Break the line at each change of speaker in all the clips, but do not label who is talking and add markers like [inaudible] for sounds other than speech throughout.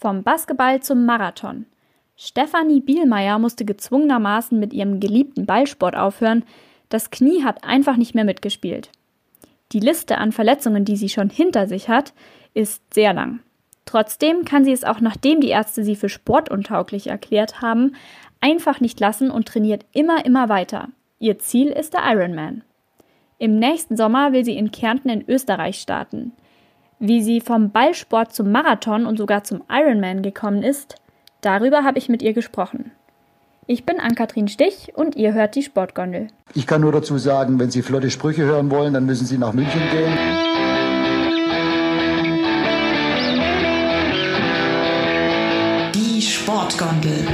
Vom Basketball zum Marathon. Stefanie Bielmeier musste gezwungenermaßen mit ihrem geliebten Ballsport aufhören. Das Knie hat einfach nicht mehr mitgespielt. Die Liste an Verletzungen, die sie schon hinter sich hat, ist sehr lang. Trotzdem kann sie es auch nachdem die Ärzte sie für sportuntauglich erklärt haben, einfach nicht lassen und trainiert immer, immer weiter. Ihr Ziel ist der Ironman. Im nächsten Sommer will sie in Kärnten in Österreich starten. Wie sie vom Ballsport zum Marathon und sogar zum Ironman gekommen ist, darüber habe ich mit ihr gesprochen. Ich bin Ann-Kathrin Stich und ihr hört die Sportgondel.
Ich kann nur dazu sagen, wenn Sie flotte Sprüche hören wollen, dann müssen Sie nach München gehen.
Die Sportgondel.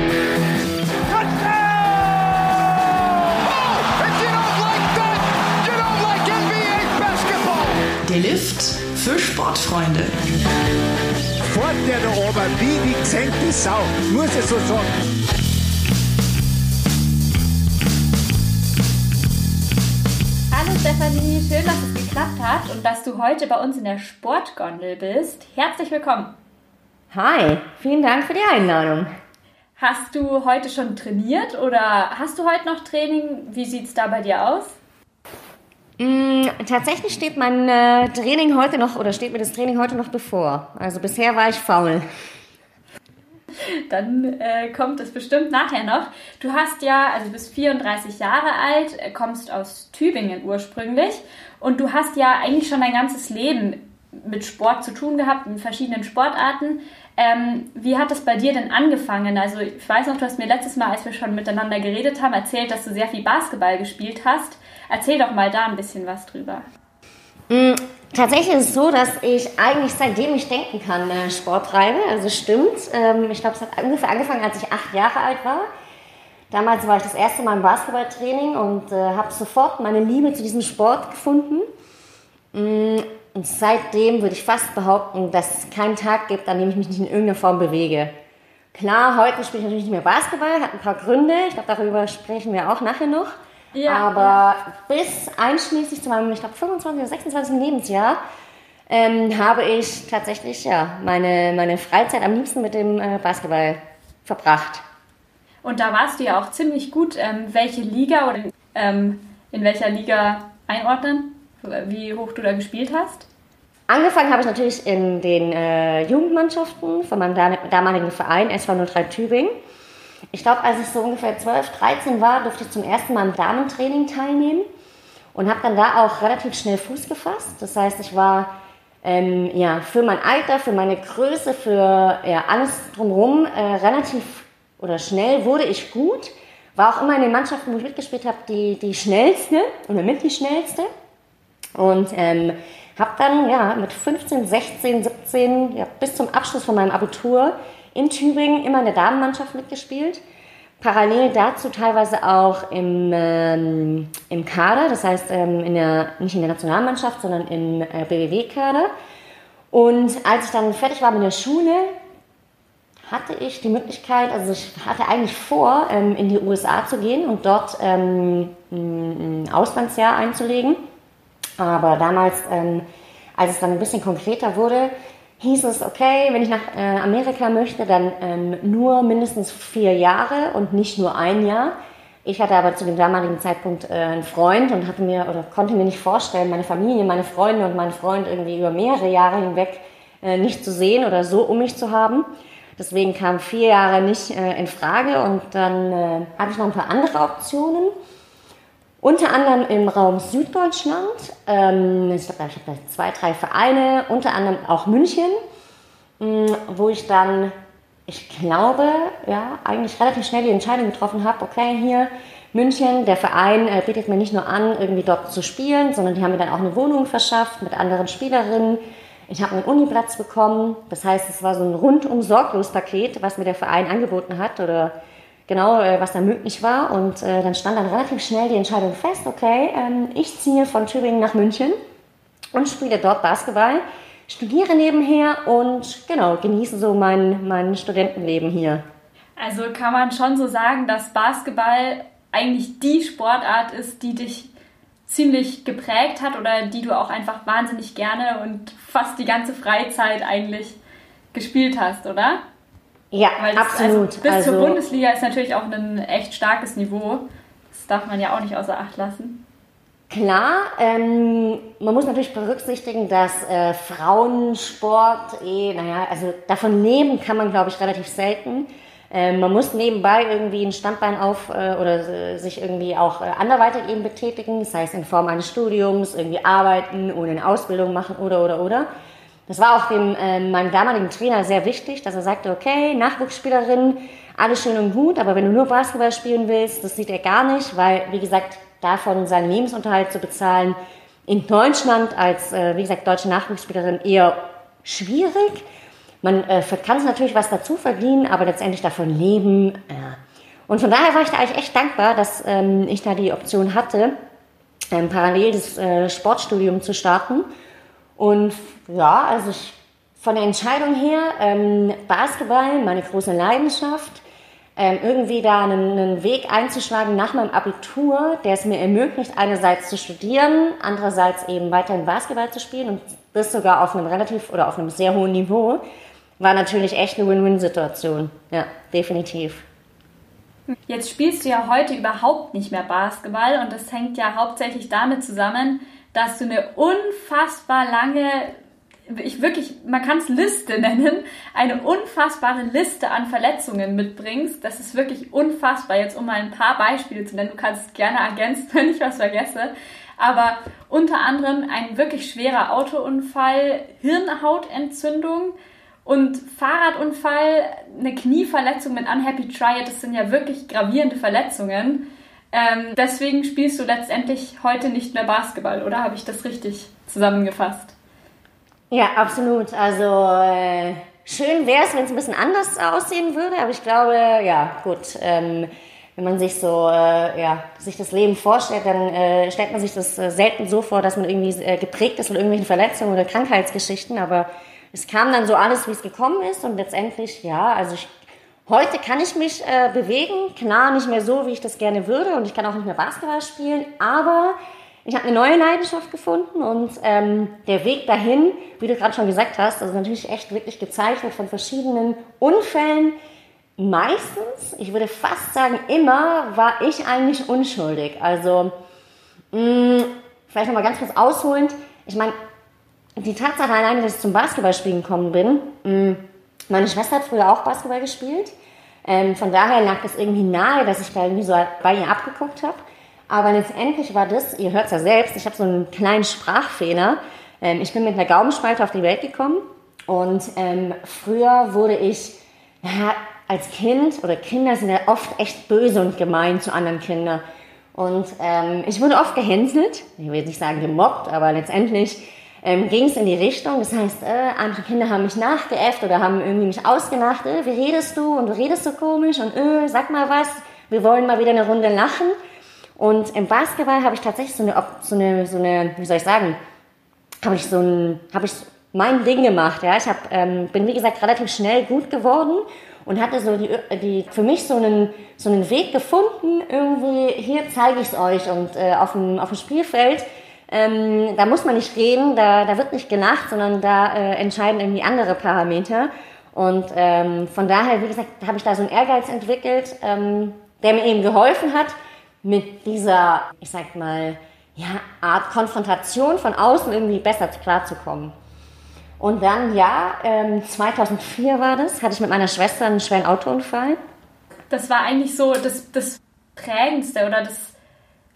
Der Lift für Sportfreunde.
Fort der da oben, wie die gesenkte Sau. Muss ich so sagen.
Hallo Stefanie, schön, dass es geklappt hat und dass du heute bei uns in der Sportgondel bist. Herzlich willkommen.
Hi, vielen Dank für die Einladung.
Hast du heute schon trainiert oder hast du heute noch Training? Wie sieht es da bei dir aus?
Mm, tatsächlich steht mein äh, Training heute noch oder steht mir das Training heute noch bevor. Also bisher war ich faul.
Dann äh, kommt es bestimmt nachher noch. Du hast ja, also du bist 34 Jahre alt, äh, kommst aus Tübingen ursprünglich und du hast ja eigentlich schon dein ganzes Leben mit Sport zu tun gehabt, in verschiedenen Sportarten. Ähm, wie hat das bei dir denn angefangen? Also ich weiß noch, du hast mir letztes Mal, als wir schon miteinander geredet haben, erzählt, dass du sehr viel Basketball gespielt hast. Erzähl doch mal da ein bisschen was drüber.
Mm, tatsächlich ist es so, dass ich eigentlich seitdem ich denken kann äh, Sport treibe. Also stimmt. Ähm, ich glaube, es hat ungefähr angefangen, als ich acht Jahre alt war. Damals war ich das erste Mal im Basketballtraining und äh, habe sofort meine Liebe zu diesem Sport gefunden. Und seitdem würde ich fast behaupten, dass es keinen Tag gibt, an dem ich mich nicht in irgendeiner Form bewege. Klar, heute spiele ich natürlich nicht mehr Basketball, hat ein paar Gründe. Ich glaube, darüber sprechen wir auch nachher noch. Ja, Aber ja. bis einschließlich zu meinem, ich glaube, 25 oder 26. Lebensjahr ähm, habe ich tatsächlich ja, meine, meine Freizeit am liebsten mit dem äh, Basketball verbracht.
Und da warst du ja auch ziemlich gut. Ähm, welche Liga oder ähm, in welcher Liga einordnen? Wie hoch du da gespielt hast?
Angefangen habe ich natürlich in den äh, Jugendmannschaften von meinem damaligen Verein SV 03 Tübingen. Ich glaube, als ich so ungefähr 12, 13 war, durfte ich zum ersten Mal im Damentraining teilnehmen und habe dann da auch relativ schnell Fuß gefasst. Das heißt, ich war ähm, ja, für mein Alter, für meine Größe, für ja, alles drumherum äh, relativ oder schnell wurde ich gut. War auch immer in den Mannschaften, wo ich mitgespielt habe, die, die schnellste oder mit die schnellste. Und ähm, habe dann ja, mit 15, 16, 17 ja, bis zum Abschluss von meinem Abitur in Tübingen immer in der Damenmannschaft mitgespielt. Parallel dazu teilweise auch im, ähm, im Kader, das heißt ähm, in der, nicht in der Nationalmannschaft, sondern im äh, BWW-Kader. Und als ich dann fertig war mit der Schule, hatte ich die Möglichkeit, also ich hatte eigentlich vor, ähm, in die USA zu gehen und dort ähm, ein Auslandsjahr einzulegen. Aber damals, ähm, als es dann ein bisschen konkreter wurde, hieß es, okay, wenn ich nach äh, Amerika möchte, dann ähm, nur mindestens vier Jahre und nicht nur ein Jahr. Ich hatte aber zu dem damaligen Zeitpunkt äh, einen Freund und hatte mir oder konnte mir nicht vorstellen, meine Familie, meine Freunde und meinen Freund irgendwie über mehrere Jahre hinweg äh, nicht zu sehen oder so um mich zu haben. Deswegen kamen vier Jahre nicht äh, in Frage und dann äh, hatte ich noch ein paar andere Optionen. Unter anderem im Raum Süddeutschland. Ich glaube, ich habe zwei, drei Vereine, unter anderem auch München, mm, wo ich dann, ich glaube, ja, eigentlich relativ schnell die Entscheidung getroffen habe, okay, hier München, der Verein äh, bietet mir nicht nur an, irgendwie dort zu spielen, sondern die haben mir dann auch eine Wohnung verschafft mit anderen Spielerinnen. Ich habe einen Uniplatz bekommen. Das heißt, es war so ein rundum sorglos Paket, was mir der Verein angeboten hat oder genau, äh, was da möglich war. Und äh, dann stand dann relativ schnell die Entscheidung fest, okay, ähm, ich ziehe von Tübingen nach München und spiele dort Basketball, studiere nebenher und genau, genieße so mein, mein Studentenleben hier.
Also kann man schon so sagen, dass Basketball eigentlich die Sportart ist, die dich ziemlich geprägt hat oder die du auch einfach wahnsinnig gerne und fast die ganze Freizeit eigentlich gespielt hast, oder?
Ja,
Weil das,
absolut.
Also bis
also,
zur Bundesliga ist natürlich auch ein echt starkes Niveau. Das darf man ja auch nicht außer Acht lassen.
Klar, ähm, man muss natürlich berücksichtigen, dass äh, Frauensport, eh, naja, also davon leben kann man, glaube ich, relativ selten. Ähm, man muss nebenbei irgendwie ein Standbein auf äh, oder äh, sich irgendwie auch äh, anderweitig eben betätigen, das heißt in Form eines Studiums, irgendwie arbeiten oder eine Ausbildung machen oder oder oder. Das war auch dem, äh, meinem damaligen Trainer sehr wichtig, dass er sagte, okay, Nachwuchsspielerin, alles schön und gut, aber wenn du nur Basketball spielen willst, das sieht er gar nicht, weil, wie gesagt, davon seinen Lebensunterhalt zu bezahlen, in Deutschland als, äh, wie gesagt, deutsche Nachwuchsspielerin eher schwierig. Man äh, kann sich natürlich was dazu verdienen, aber letztendlich davon leben. Ja. Und von daher war ich da eigentlich echt dankbar, dass ähm, ich da die Option hatte, ähm, parallel das äh, Sportstudium zu starten. Und ja, also ich, von der Entscheidung her, ähm, Basketball, meine große Leidenschaft, ähm, irgendwie da einen, einen, Weg einzuschlagen nach meinem Abitur, der es mir ermöglicht, einerseits zu studieren, andererseits eben weiterhin Basketball zu spielen und das sogar auf einem relativ oder auf einem sehr hohen Niveau, war natürlich echt eine Win-Win-Situation. Ja, definitiv.
Jetzt spielst du ja heute überhaupt nicht mehr Basketball und das hängt ja hauptsächlich damit zusammen, dass du eine unfassbar lange ich wirklich, man kann es Liste nennen, eine unfassbare Liste an Verletzungen mitbringst. Das ist wirklich unfassbar. Jetzt um mal ein paar Beispiele zu nennen, du kannst gerne ergänzen, [laughs] wenn ich was vergesse. Aber unter anderem ein wirklich schwerer Autounfall, Hirnhautentzündung und Fahrradunfall, eine Knieverletzung mit Unhappy Triad. Das sind ja wirklich gravierende Verletzungen. Ähm, deswegen spielst du letztendlich heute nicht mehr Basketball, oder habe ich das richtig zusammengefasst?
Ja, absolut. Also äh, schön wäre es, wenn es ein bisschen anders aussehen würde, aber ich glaube, ja, gut. Ähm, wenn man sich so äh, ja, sich das Leben vorstellt, dann äh, stellt man sich das äh, selten so vor, dass man irgendwie äh, geprägt ist von irgendwelchen Verletzungen oder Krankheitsgeschichten. Aber es kam dann so alles, wie es gekommen ist und letztendlich, ja, also ich, heute kann ich mich äh, bewegen, klar nicht mehr so, wie ich das gerne würde und ich kann auch nicht mehr Basketball spielen, aber ich habe eine neue Leidenschaft gefunden und ähm, der Weg dahin, wie du gerade schon gesagt hast, also natürlich echt wirklich gezeichnet von verschiedenen Unfällen. Meistens, ich würde fast sagen immer, war ich eigentlich unschuldig. Also mh, mm, vielleicht nochmal ganz kurz ausholend. Ich meine, die Tatsache alleine, dass ich zum Basketballspielen gekommen bin, mh, mm, meine Schwester hat früher auch Basketball gespielt. Ähm, von daher lag es irgendwie nahe, dass ich da irgendwie so bei ihr abgeguckt habe. Aber letztendlich war das, ihr hört es ja selbst, ich habe so einen kleinen Sprachfehler. Ähm, ich bin mit einer Gaumenspalte auf die Welt gekommen und ähm, früher wurde ich ja, als Kind, oder Kinder sind ja oft echt böse und gemein zu anderen Kindern. Und ähm, ich wurde oft gehänselt, ich will jetzt nicht sagen gemobbt, aber letztendlich ähm, ging es in die Richtung. Das heißt, äh, andere Kinder haben mich nachgeäfft oder haben irgendwie mich ausgelacht. Äh, wie redest du? Und du redest so komisch und äh, sag mal was, wir wollen mal wieder eine Runde lachen. Und im Basketball habe ich tatsächlich so eine, so eine, so eine, wie soll ich sagen, habe ich so ein, habe ich mein Ding gemacht. Ja, ich hab, ähm, bin wie gesagt relativ schnell gut geworden und hatte so die, die für mich so einen, so einen Weg gefunden. Irgendwie hier zeige ich es euch und äh, auf dem auf dem Spielfeld. Ähm, da muss man nicht reden, da, da wird nicht gelacht, sondern da äh, entscheiden irgendwie andere Parameter. Und ähm, von daher, wie gesagt, habe ich da so einen Ehrgeiz entwickelt, ähm, der mir eben geholfen hat, mit dieser, ich sag mal, ja, Art Konfrontation von außen irgendwie besser klarzukommen. Und dann, ja, ähm, 2004 war das, hatte ich mit meiner Schwester einen schweren Autounfall.
Das war eigentlich so das, das Prägendste oder das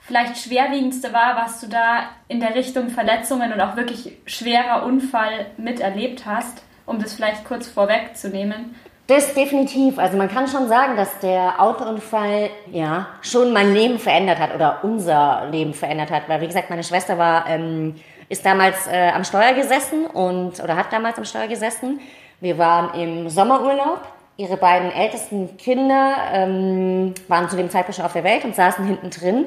vielleicht schwerwiegendste war, was du da in der Richtung Verletzungen und auch wirklich schwerer Unfall miterlebt hast, um das vielleicht kurz vorwegzunehmen.
Das definitiv. Also man kann schon sagen, dass der Autounfall ja schon mein Leben verändert hat oder unser Leben verändert hat. Weil wie gesagt, meine Schwester war ähm, ist damals äh, am Steuer gesessen und oder hat damals am Steuer gesessen. Wir waren im Sommerurlaub. Ihre beiden ältesten Kinder ähm, waren zu dem Zeitpunkt schon auf der Welt und saßen hinten drin.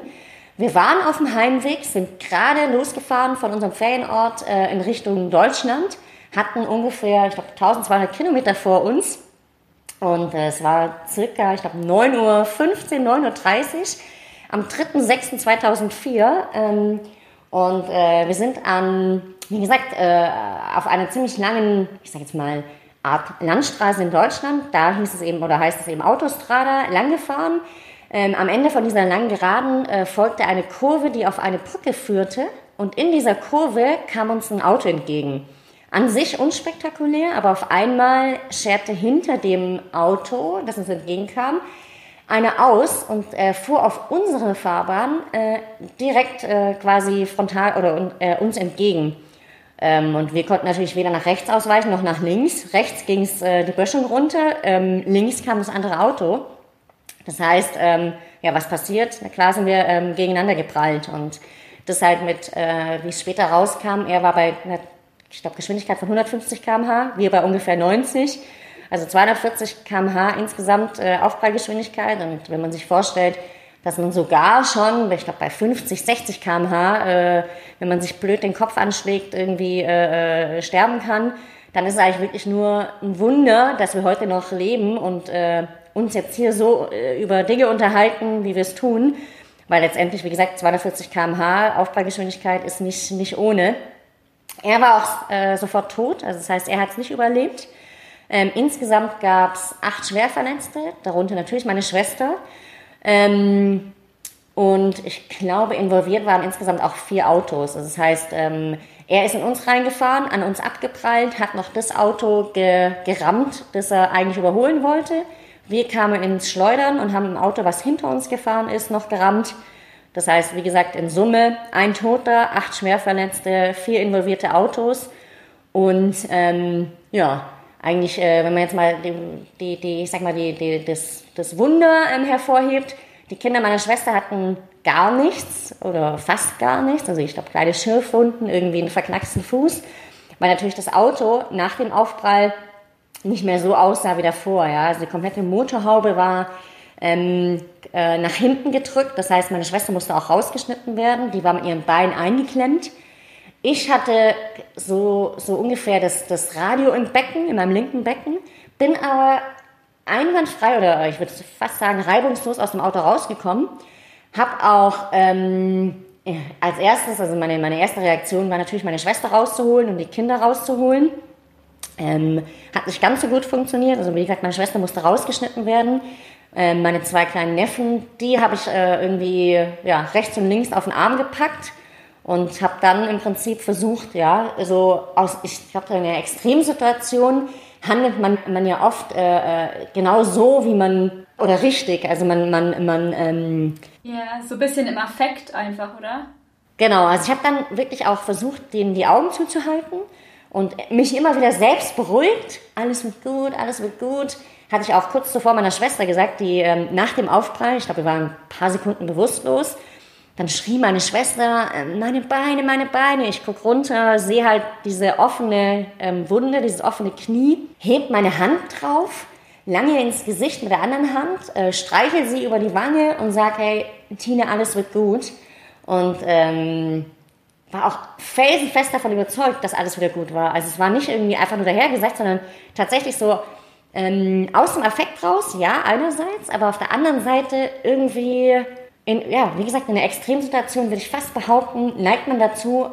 Wir waren auf dem Heimweg, sind gerade losgefahren von unserem Ferienort äh, in Richtung Deutschland, hatten ungefähr, ich glaube, 1200 Kilometer vor uns und äh, es war circa, ich glaube, 9.15 Uhr, 9.30 Uhr am 3.6.2004. Ähm, und äh, wir sind an, wie gesagt, äh, auf einer ziemlich langen, ich sag jetzt mal, Art Landstraße in Deutschland. Da hieß es eben oder heißt es eben Autostrada langgefahren. Ähm, am Ende von dieser langen Geraden äh, folgte eine Kurve, die auf eine Brücke führte. Und in dieser Kurve kam uns ein Auto entgegen. An sich unspektakulär, aber auf einmal scherte hinter dem Auto, das uns entgegenkam, eine aus und äh, fuhr auf unsere Fahrbahn äh, direkt äh, quasi frontal oder äh, uns entgegen. Ähm, und wir konnten natürlich weder nach rechts ausweichen noch nach links. Rechts ging es äh, die Böschung runter, ähm, links kam das andere Auto. Das heißt, ähm, ja, was passiert? Na klar sind wir ähm, gegeneinander geprallt und das halt mit, äh, wie es später rauskam, er war bei, ich glaube, Geschwindigkeit von 150 km/h, wir bei ungefähr 90. Also 240 km/h insgesamt äh, Aufprallgeschwindigkeit. Und wenn man sich vorstellt, dass man sogar schon, ich glaube bei 50, 60 km/h, äh, wenn man sich blöd den Kopf anschlägt, irgendwie äh, äh, sterben kann, dann ist es eigentlich wirklich nur ein Wunder, dass wir heute noch leben und äh, uns jetzt hier so äh, über Dinge unterhalten, wie wir es tun. Weil letztendlich, wie gesagt, 240 km/h Aufprallgeschwindigkeit ist nicht, nicht ohne. Er war auch äh, sofort tot, also das heißt, er hat es nicht überlebt. Ähm, insgesamt gab es acht Schwerverletzte, darunter natürlich meine Schwester. Ähm, und ich glaube, involviert waren insgesamt auch vier Autos. Also das heißt, ähm, er ist in uns reingefahren, an uns abgeprallt, hat noch das Auto ge gerammt, das er eigentlich überholen wollte. Wir kamen ins Schleudern und haben ein Auto, was hinter uns gefahren ist, noch gerammt. Das heißt, wie gesagt, in Summe ein Toter, acht Schwerverletzte, vier involvierte Autos. Und ähm, ja, eigentlich, äh, wenn man jetzt mal die, die, die ich sag mal, die, die, das, das Wunder ähm, hervorhebt, die Kinder meiner Schwester hatten gar nichts oder fast gar nichts. Also ich glaube, kleine Schürfwunden, irgendwie einen verknacksten Fuß. Weil natürlich das Auto nach dem Aufprall nicht mehr so aussah wie davor. Ja? Also die komplette Motorhaube war ähm, äh, nach hinten gedrückt. Das heißt, meine Schwester musste auch rausgeschnitten werden. Die war mit ihrem Bein eingeklemmt. Ich hatte so, so ungefähr das, das Radio im Becken, in meinem linken Becken, bin aber einwandfrei oder ich würde fast sagen reibungslos aus dem Auto rausgekommen. Hab auch ähm, als erstes, also meine, meine erste Reaktion war natürlich meine Schwester rauszuholen und die Kinder rauszuholen. Ähm, hat nicht ganz so gut funktioniert. Also wie gesagt, meine Schwester musste rausgeschnitten werden. Ähm, meine zwei kleinen Neffen, die habe ich äh, irgendwie ja, rechts und links auf den Arm gepackt und habe dann im Prinzip versucht, ja, also aus, ich glaube, in einer Extremsituation handelt man, man ja oft äh, äh, genau so, wie man, oder richtig, also man, man, man, ähm,
Ja, so ein bisschen im Affekt einfach, oder?
Genau, also ich habe dann wirklich auch versucht, denen die Augen zuzuhalten und mich immer wieder selbst beruhigt. Alles wird gut, alles wird gut. Hatte ich auch kurz zuvor meiner Schwester gesagt, die ähm, nach dem Aufprall, ich glaube, wir waren ein paar Sekunden bewusstlos, dann schrie meine Schwester, äh, meine Beine, meine Beine. Ich guck runter, sehe halt diese offene ähm, Wunde, dieses offene Knie, heb meine Hand drauf, lange ins Gesicht mit der anderen Hand, äh, streichel sie über die Wange und sag, hey, Tina, alles wird gut. Und ähm, war auch felsenfest davon überzeugt, dass alles wieder gut war. Also es war nicht irgendwie einfach nur dahergesagt, sondern tatsächlich so ähm, aus dem Affekt raus, ja, einerseits, aber auf der anderen Seite irgendwie, in, ja, wie gesagt, in einer Extremsituation würde ich fast behaupten, neigt man dazu,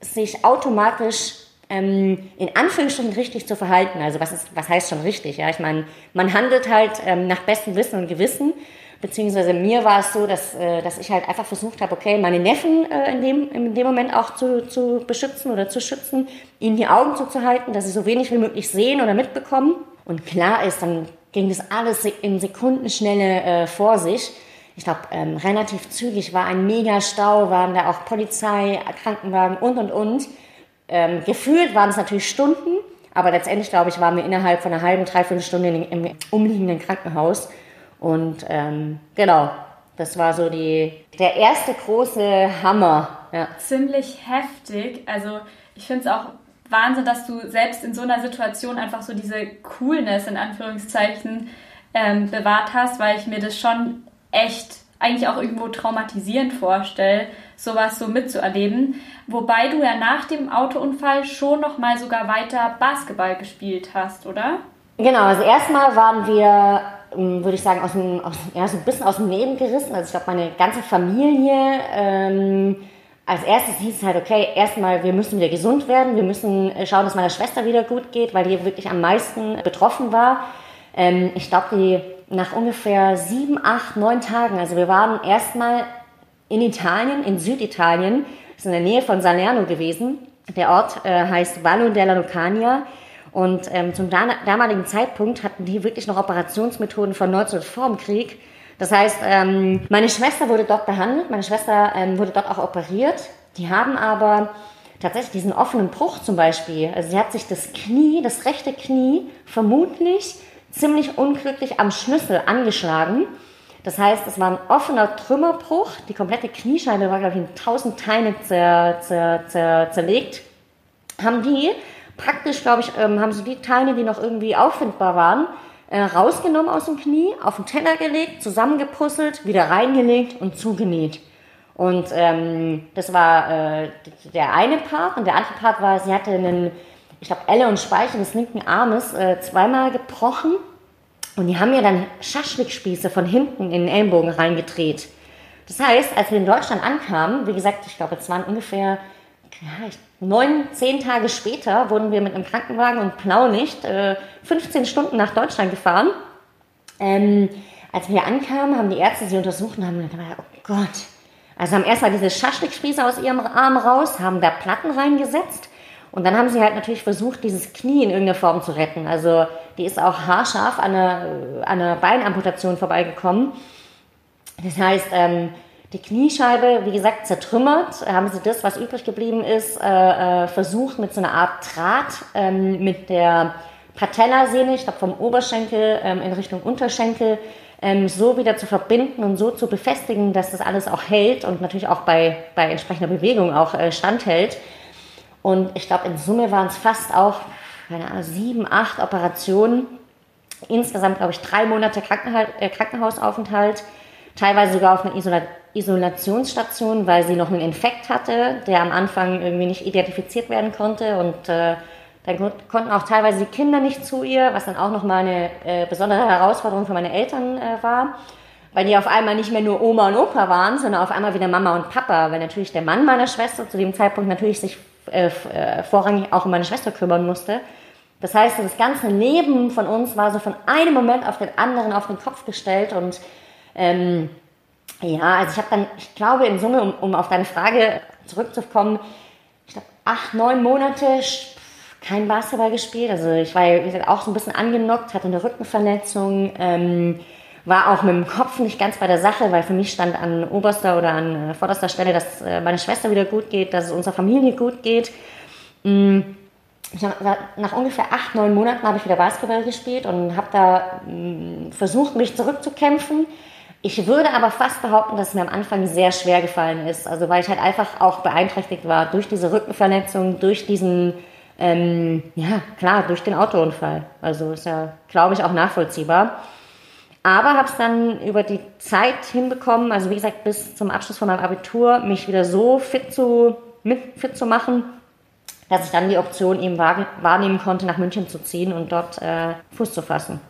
sich automatisch ähm, in Anführungsstrichen richtig zu verhalten. Also was, ist, was heißt schon richtig? Ja, ich meine, man handelt halt ähm, nach bestem Wissen und Gewissen Beziehungsweise mir war es so, dass, äh, dass ich halt einfach versucht habe, okay, meine Neffen äh, in, dem, in dem Moment auch zu, zu beschützen oder zu schützen, ihnen die Augen zuzuhalten, dass sie so wenig wie möglich sehen oder mitbekommen. Und klar ist, dann ging das alles in Sekundenschnelle äh, vor sich. Ich glaube, ähm, relativ zügig war ein Mega-Stau, waren da auch Polizei, Krankenwagen und, und, und. Ähm, gefühlt waren es natürlich Stunden, aber letztendlich, glaube ich, waren wir innerhalb von einer halben, dreiviertel Stunde im umliegenden Krankenhaus. Und ähm, genau, das war so die, der erste große Hammer. Ja.
Ziemlich heftig. Also ich finde es auch Wahnsinn, dass du selbst in so einer Situation einfach so diese Coolness in Anführungszeichen ähm, bewahrt hast, weil ich mir das schon echt eigentlich auch irgendwo traumatisierend vorstelle, sowas so mitzuerleben. Wobei du ja nach dem Autounfall schon noch mal sogar weiter Basketball gespielt hast, oder?
Genau, also erstmal waren wir würde ich sagen, aus dem, aus, ja, so ein bisschen aus dem Leben gerissen. Also ich glaube, meine ganze Familie ähm, als erstes hieß es halt, okay, erstmal, wir müssen wieder gesund werden, wir müssen äh, schauen, dass meiner Schwester wieder gut geht, weil die wirklich am meisten betroffen war. Ähm, ich glaube, die nach ungefähr sieben, acht, neun Tagen, also wir waren erstmal in Italien, in Süditalien, das ist in der Nähe von Salerno gewesen. Der Ort äh, heißt Vallo della Lucania. Und ähm, zum damaligen Zeitpunkt hatten die wirklich noch Operationsmethoden von 19 vor dem Krieg das heißt, ähm, meine Schwester wurde dort behandelt, meine Schwester ähm, wurde dort auch operiert. Die haben aber tatsächlich diesen offenen Bruch zum Beispiel. Also sie hat sich das Knie, das rechte Knie, vermutlich ziemlich unglücklich am Schlüssel angeschlagen. Das heißt, es war ein offener Trümmerbruch. Die komplette Kniescheibe war, glaube ich, in tausend Teile zer, zer, zer, zerlegt. Haben die praktisch, glaube ich, ähm, haben sie die Teile, die noch irgendwie auffindbar waren, äh, rausgenommen aus dem Knie, auf den Teller gelegt, zusammengepuzzelt, wieder reingelegt und zugenäht. Und ähm, das war äh, der eine Part. Und der andere Part war, sie hatte einen, ich glaube, Elle und Speichel des linken Armes äh, zweimal gebrochen. Und die haben mir dann Schaschlikspieße von hinten in den Ellenbogen reingedreht. Das heißt, als wir in Deutschland ankamen, wie gesagt, ich glaube, es waren ungefähr ja, ich, neun, zehn Tage später wurden wir mit einem Krankenwagen und Blaulicht äh, 15 Stunden nach Deutschland gefahren. Ähm, als wir ankamen, haben die Ärzte sie untersucht und haben gedacht, oh Gott. Also haben erstmal diese Schaschlikspieße aus ihrem Arm raus, haben da Platten reingesetzt und dann haben sie halt natürlich versucht, dieses Knie in irgendeiner Form zu retten. Also die ist auch haarscharf an einer, an einer Beinamputation vorbeigekommen. Das heißt, ähm, die Kniescheibe, wie gesagt, zertrümmert. Haben sie das, was übrig geblieben ist, äh, äh, versucht mit so einer Art Draht ähm, mit der Patellasehne, ich glaube vom Oberschenkel ähm, in Richtung Unterschenkel, ähm, so wieder zu verbinden und so zu befestigen, dass das alles auch hält und natürlich auch bei, bei entsprechender Bewegung auch äh, standhält. Und ich glaube, in Summe waren es fast auch keine Ahnung, sieben, acht Operationen. Insgesamt, glaube ich, drei Monate Krankenha äh, Krankenhausaufenthalt teilweise sogar auf einer Isola Isolationsstation, weil sie noch einen Infekt hatte, der am Anfang irgendwie nicht identifiziert werden konnte. Und äh, dann konnten auch teilweise die Kinder nicht zu ihr, was dann auch nochmal eine äh, besondere Herausforderung für meine Eltern äh, war, weil die auf einmal nicht mehr nur Oma und Opa waren, sondern auf einmal wieder Mama und Papa, weil natürlich der Mann meiner Schwester zu dem Zeitpunkt natürlich sich äh, äh, vorrangig auch um meine Schwester kümmern musste. Das heißt, das ganze Leben von uns war so von einem Moment auf den anderen auf den Kopf gestellt. Und ähm, ja, also ich habe dann, ich glaube in Summe, um, um auf deine Frage zurückzukommen, ich glaube acht, neun Monate kein Basketball gespielt. Also ich war, wie gesagt, auch so ein bisschen angenockt, hatte eine Rückenverletzung, ähm, war auch mit dem Kopf nicht ganz bei der Sache, weil für mich stand an oberster oder an äh, vorderster Stelle, dass äh, meine Schwester wieder gut geht, dass es unserer Familie gut geht. Mm, hab, nach ungefähr acht, neun Monaten habe ich wieder Basketball gespielt und habe da mm, versucht, mich zurückzukämpfen ich würde aber fast behaupten, dass es mir am Anfang sehr schwer gefallen ist. Also weil ich halt einfach auch beeinträchtigt war durch diese Rückenverletzung, durch diesen, ähm, ja klar, durch den Autounfall. Also ist ja, glaube ich, auch nachvollziehbar. Aber habe es dann über die Zeit hinbekommen, also wie gesagt, bis zum Abschluss von meinem Abitur, mich wieder so fit zu, fit zu machen, dass ich dann die Option eben wahrnehmen konnte, nach München zu ziehen und dort äh, Fuß zu fassen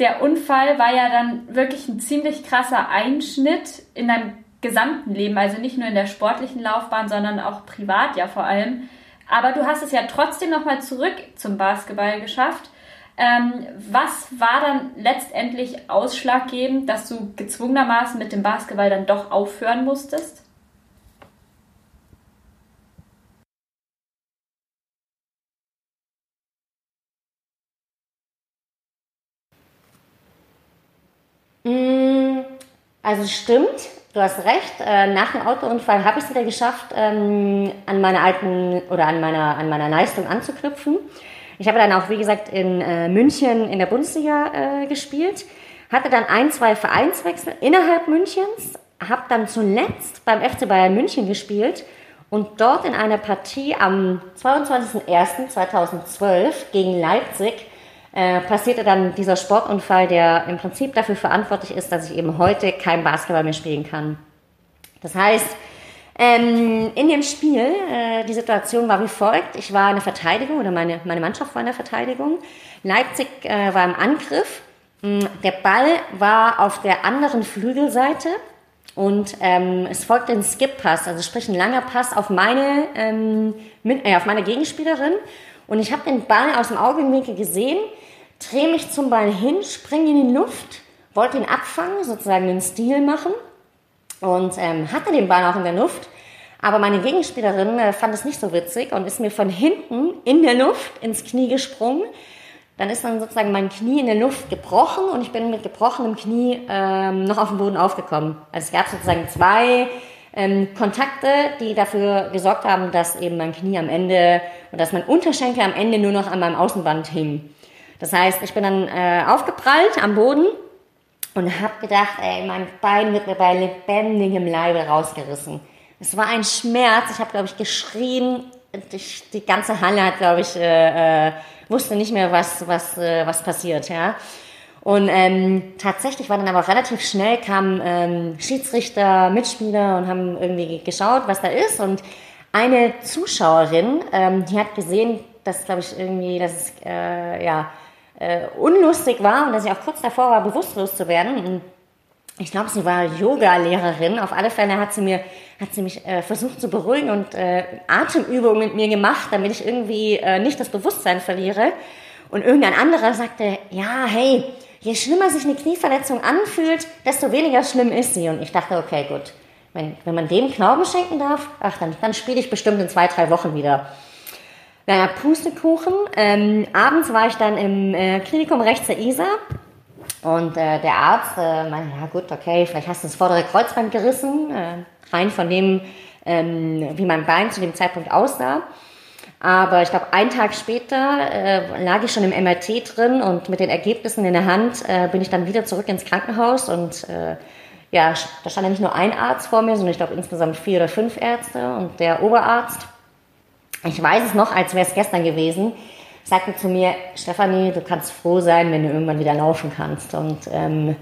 der Unfall war ja dann wirklich ein ziemlich krasser Einschnitt in deinem gesamten Leben, also nicht nur in der sportlichen Laufbahn, sondern auch privat ja vor allem. Aber du hast es ja trotzdem nochmal zurück zum Basketball geschafft. Ähm, was war dann letztendlich ausschlaggebend, dass du gezwungenermaßen mit dem Basketball dann doch aufhören musstest?
Mm, also stimmt, du hast recht. Äh, nach dem Autounfall habe ich es wieder geschafft, ähm, an meiner alten oder an meiner, an meiner Leistung anzuknüpfen. Ich habe dann auch, wie gesagt, in äh, München in der Bundesliga äh, gespielt, hatte dann ein, zwei Vereinswechsel innerhalb Münchens, habe dann zuletzt beim FC Bayern München gespielt und dort in einer Partie am 22.01.2012 gegen Leipzig äh, passierte dann dieser Sportunfall, der im Prinzip dafür verantwortlich ist, dass ich eben heute kein Basketball mehr spielen kann. Das heißt, ähm, in dem Spiel, äh, die Situation war wie folgt. Ich war in der Verteidigung oder meine, meine Mannschaft war in der Verteidigung. Leipzig äh, war im Angriff. Mm, der Ball war auf der anderen Flügelseite und ähm, es folgte ein Skip-Pass, also sprich ein langer Pass auf meine, ähm, mit, äh, auf meine Gegenspielerin. Und ich habe den Ball aus dem Augenwinkel gesehen, drehe mich zum Ball hin, springe in die Luft, wollte ihn abfangen, sozusagen den Stil machen und ähm, hatte den Ball auch in der Luft. Aber meine Gegenspielerin äh, fand es nicht so witzig und ist mir von hinten in der Luft ins Knie gesprungen. Dann ist dann sozusagen mein Knie in der Luft gebrochen und ich bin mit gebrochenem Knie ähm, noch auf dem Boden aufgekommen. Also es gab sozusagen zwei ähm, Kontakte, die dafür gesorgt haben, dass eben mein Knie am Ende und dass mein Unterschenkel am Ende nur noch an meinem Außenband hing. Das heißt, ich bin dann äh, aufgeprallt am Boden und habe gedacht, ey, mein Bein wird mir bei lebendigem Leibe rausgerissen. Es war ein Schmerz. Ich habe, glaube ich, geschrien. Die, die, ganze Halle hat, glaube ich, äh, äh, wusste nicht mehr, was, was, äh, was passiert. Ja. Und ähm, tatsächlich war dann aber relativ schnell, kamen ähm, Schiedsrichter, Mitspieler und haben irgendwie geschaut, was da ist. Und eine Zuschauerin, ähm, die hat gesehen, dass, glaube ich, irgendwie, dass äh, ja, äh, unlustig war und dass ich auch kurz davor war, bewusstlos zu werden. Ich glaube, sie war Yoga-Lehrerin. Auf alle Fälle hat sie mir, hat sie mich äh, versucht zu beruhigen und äh, Atemübungen mit mir gemacht, damit ich irgendwie äh, nicht das Bewusstsein verliere. Und irgendein anderer sagte, ja, hey, je schlimmer sich eine Knieverletzung anfühlt, desto weniger schlimm ist sie. Und ich dachte, okay, gut, wenn, wenn man dem Glauben schenken darf, ach, dann, dann spiele ich bestimmt in zwei, drei Wochen wieder. Naja, Pustekuchen. Ähm, abends war ich dann im äh, Klinikum rechts der Isar und äh, der Arzt äh, meinte, ja gut, okay, vielleicht hast du das vordere Kreuzband gerissen, äh, rein von dem, ähm, wie mein Bein zu dem Zeitpunkt aussah. Aber ich glaube, einen Tag später äh, lag ich schon im MRT drin und mit den Ergebnissen in der Hand äh, bin ich dann wieder zurück ins Krankenhaus und äh, ja, da stand ja nicht nur ein Arzt vor mir, sondern ich glaube insgesamt vier oder fünf Ärzte und der Oberarzt. Ich weiß es noch, als wäre es gestern gewesen sagte zu mir, Stefanie, du kannst froh sein, wenn du irgendwann wieder laufen kannst. Und ähm,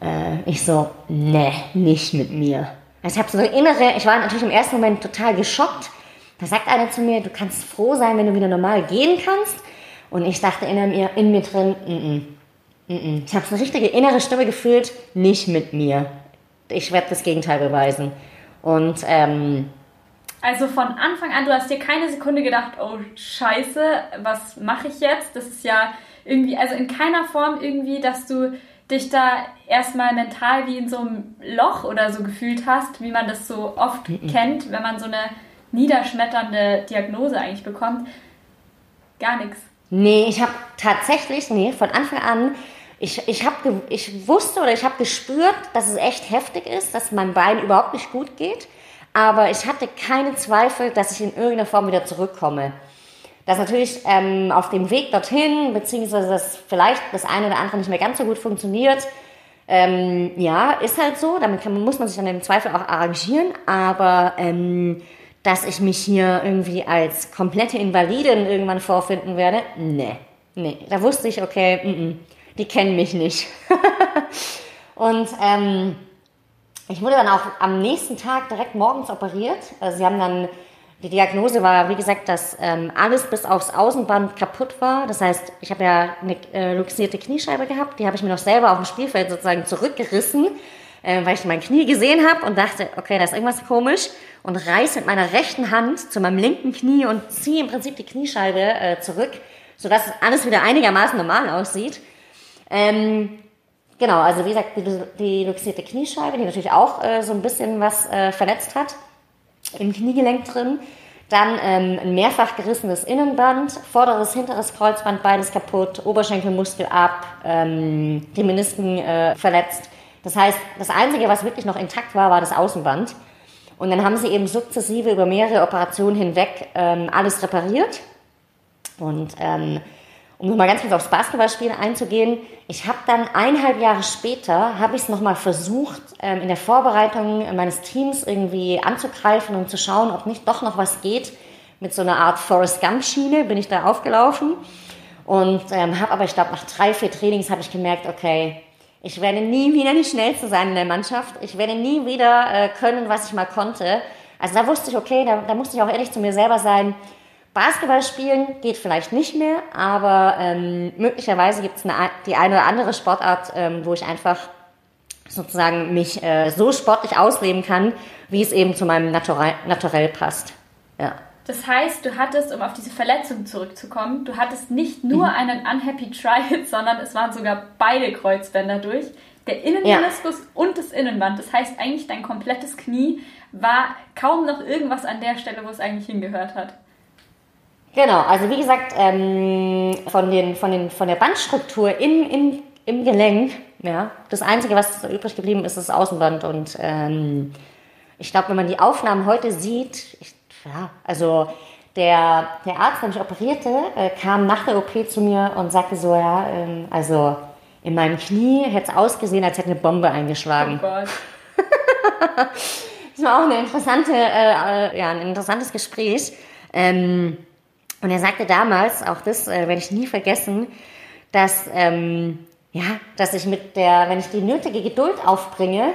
äh, ich so, ne, nicht mit mir. Also ich habe so eine innere, ich war natürlich im ersten Moment total geschockt. Da sagt einer zu mir, du kannst froh sein, wenn du wieder normal gehen kannst. Und ich dachte in mir, in mir drin, mm -mm, mm -mm. ich habe so eine richtige innere Stimme gefühlt, nicht mit mir. Ich werde das Gegenteil beweisen. Und ähm,
also von Anfang an, du hast dir keine Sekunde gedacht, oh Scheiße, was mache ich jetzt? Das ist ja irgendwie, also in keiner Form irgendwie, dass du dich da erstmal mental wie in so einem Loch oder so gefühlt hast, wie man das so oft mhm. kennt, wenn man so eine niederschmetternde Diagnose eigentlich bekommt. Gar nichts.
Nee, ich habe tatsächlich, nee, von Anfang an, ich, ich, hab, ich wusste oder ich habe gespürt, dass es echt heftig ist, dass mein Bein überhaupt nicht gut geht. Aber ich hatte keine Zweifel, dass ich in irgendeiner Form wieder zurückkomme. Dass natürlich ähm, auf dem Weg dorthin, beziehungsweise dass vielleicht das eine oder andere nicht mehr ganz so gut funktioniert, ähm, ja, ist halt so. Damit kann, muss man sich dann im Zweifel auch arrangieren. Aber ähm, dass ich mich hier irgendwie als komplette Invalidin irgendwann vorfinden werde, nee, nee. Da wusste ich, okay, m -m, die kennen mich nicht. [laughs] Und ähm, ich wurde dann auch am nächsten Tag direkt morgens operiert. Also sie haben dann, die Diagnose war, wie gesagt, dass ähm, alles bis aufs Außenband kaputt war. Das heißt, ich habe ja eine äh, luxierte Kniescheibe gehabt. Die habe ich mir noch selber auf dem Spielfeld sozusagen zurückgerissen, äh, weil ich mein Knie gesehen habe und dachte, okay, da ist irgendwas komisch. Und reiß mit meiner rechten Hand zu meinem linken Knie und ziehe im Prinzip die Kniescheibe äh, zurück, sodass alles wieder einigermaßen normal aussieht. Ähm, Genau, also wie gesagt, die, luxierte Kniescheibe, die natürlich auch äh, so ein bisschen was äh, verletzt hat, im Kniegelenk drin. Dann ähm, ein mehrfach gerissenes Innenband, vorderes, hinteres Kreuzband, beides kaputt, Oberschenkelmuskel ab, ähm, die Menisken äh, verletzt. Das heißt, das Einzige, was wirklich noch intakt war, war das Außenband. Und dann haben sie eben sukzessive über mehrere Operationen hinweg ähm, alles repariert. Und ähm, um nochmal ganz kurz aufs Basketballspielen einzugehen, ich habe dann eineinhalb Jahre später, habe ich es nochmal versucht, ähm, in der Vorbereitung meines Teams irgendwie anzugreifen und zu schauen, ob nicht doch noch was geht. Mit so einer Art Forrest Gump-Schiene bin ich da aufgelaufen und ähm, habe aber, ich glaube, nach drei, vier Trainings habe ich gemerkt, okay, ich werde nie wieder die Schnellste sein in der Mannschaft. Ich werde nie wieder äh, können, was ich mal konnte. Also da wusste ich, okay, da, da musste ich auch ehrlich zu mir selber sein, Basketball spielen geht vielleicht nicht mehr, aber ähm, möglicherweise gibt es die eine oder andere Sportart, ähm, wo ich einfach sozusagen mich äh, so sportlich ausleben kann, wie es eben zu meinem Naturell, Naturell passt. Ja.
Das heißt, du hattest, um auf diese Verletzung zurückzukommen, du hattest nicht nur mhm. einen Unhappy Triad, [laughs] sondern es waren sogar beide Kreuzbänder durch. Der Innenmeniskus ja. und das Innenband. Das heißt, eigentlich dein komplettes Knie war kaum noch irgendwas an der Stelle, wo es eigentlich hingehört hat.
Genau, also wie gesagt, ähm, von, den, von, den, von der Bandstruktur im, im, im Gelenk, ja, das Einzige, was übrig geblieben ist, ist das Außenband. Und ähm, ich glaube, wenn man die Aufnahmen heute sieht, ich ja, also der, der Arzt, der mich operierte, äh, kam nach der OP zu mir und sagte so, ja, ähm, also in meinem Knie hätte es ausgesehen, als hätte eine Bombe eingeschlagen. Oh Gott. [laughs] das war auch eine interessante, äh, äh, ja, ein interessantes Gespräch. Ähm, und er sagte damals, auch das äh, werde ich nie vergessen, dass, ähm, ja, dass ich mit der, wenn ich die nötige Geduld aufbringe,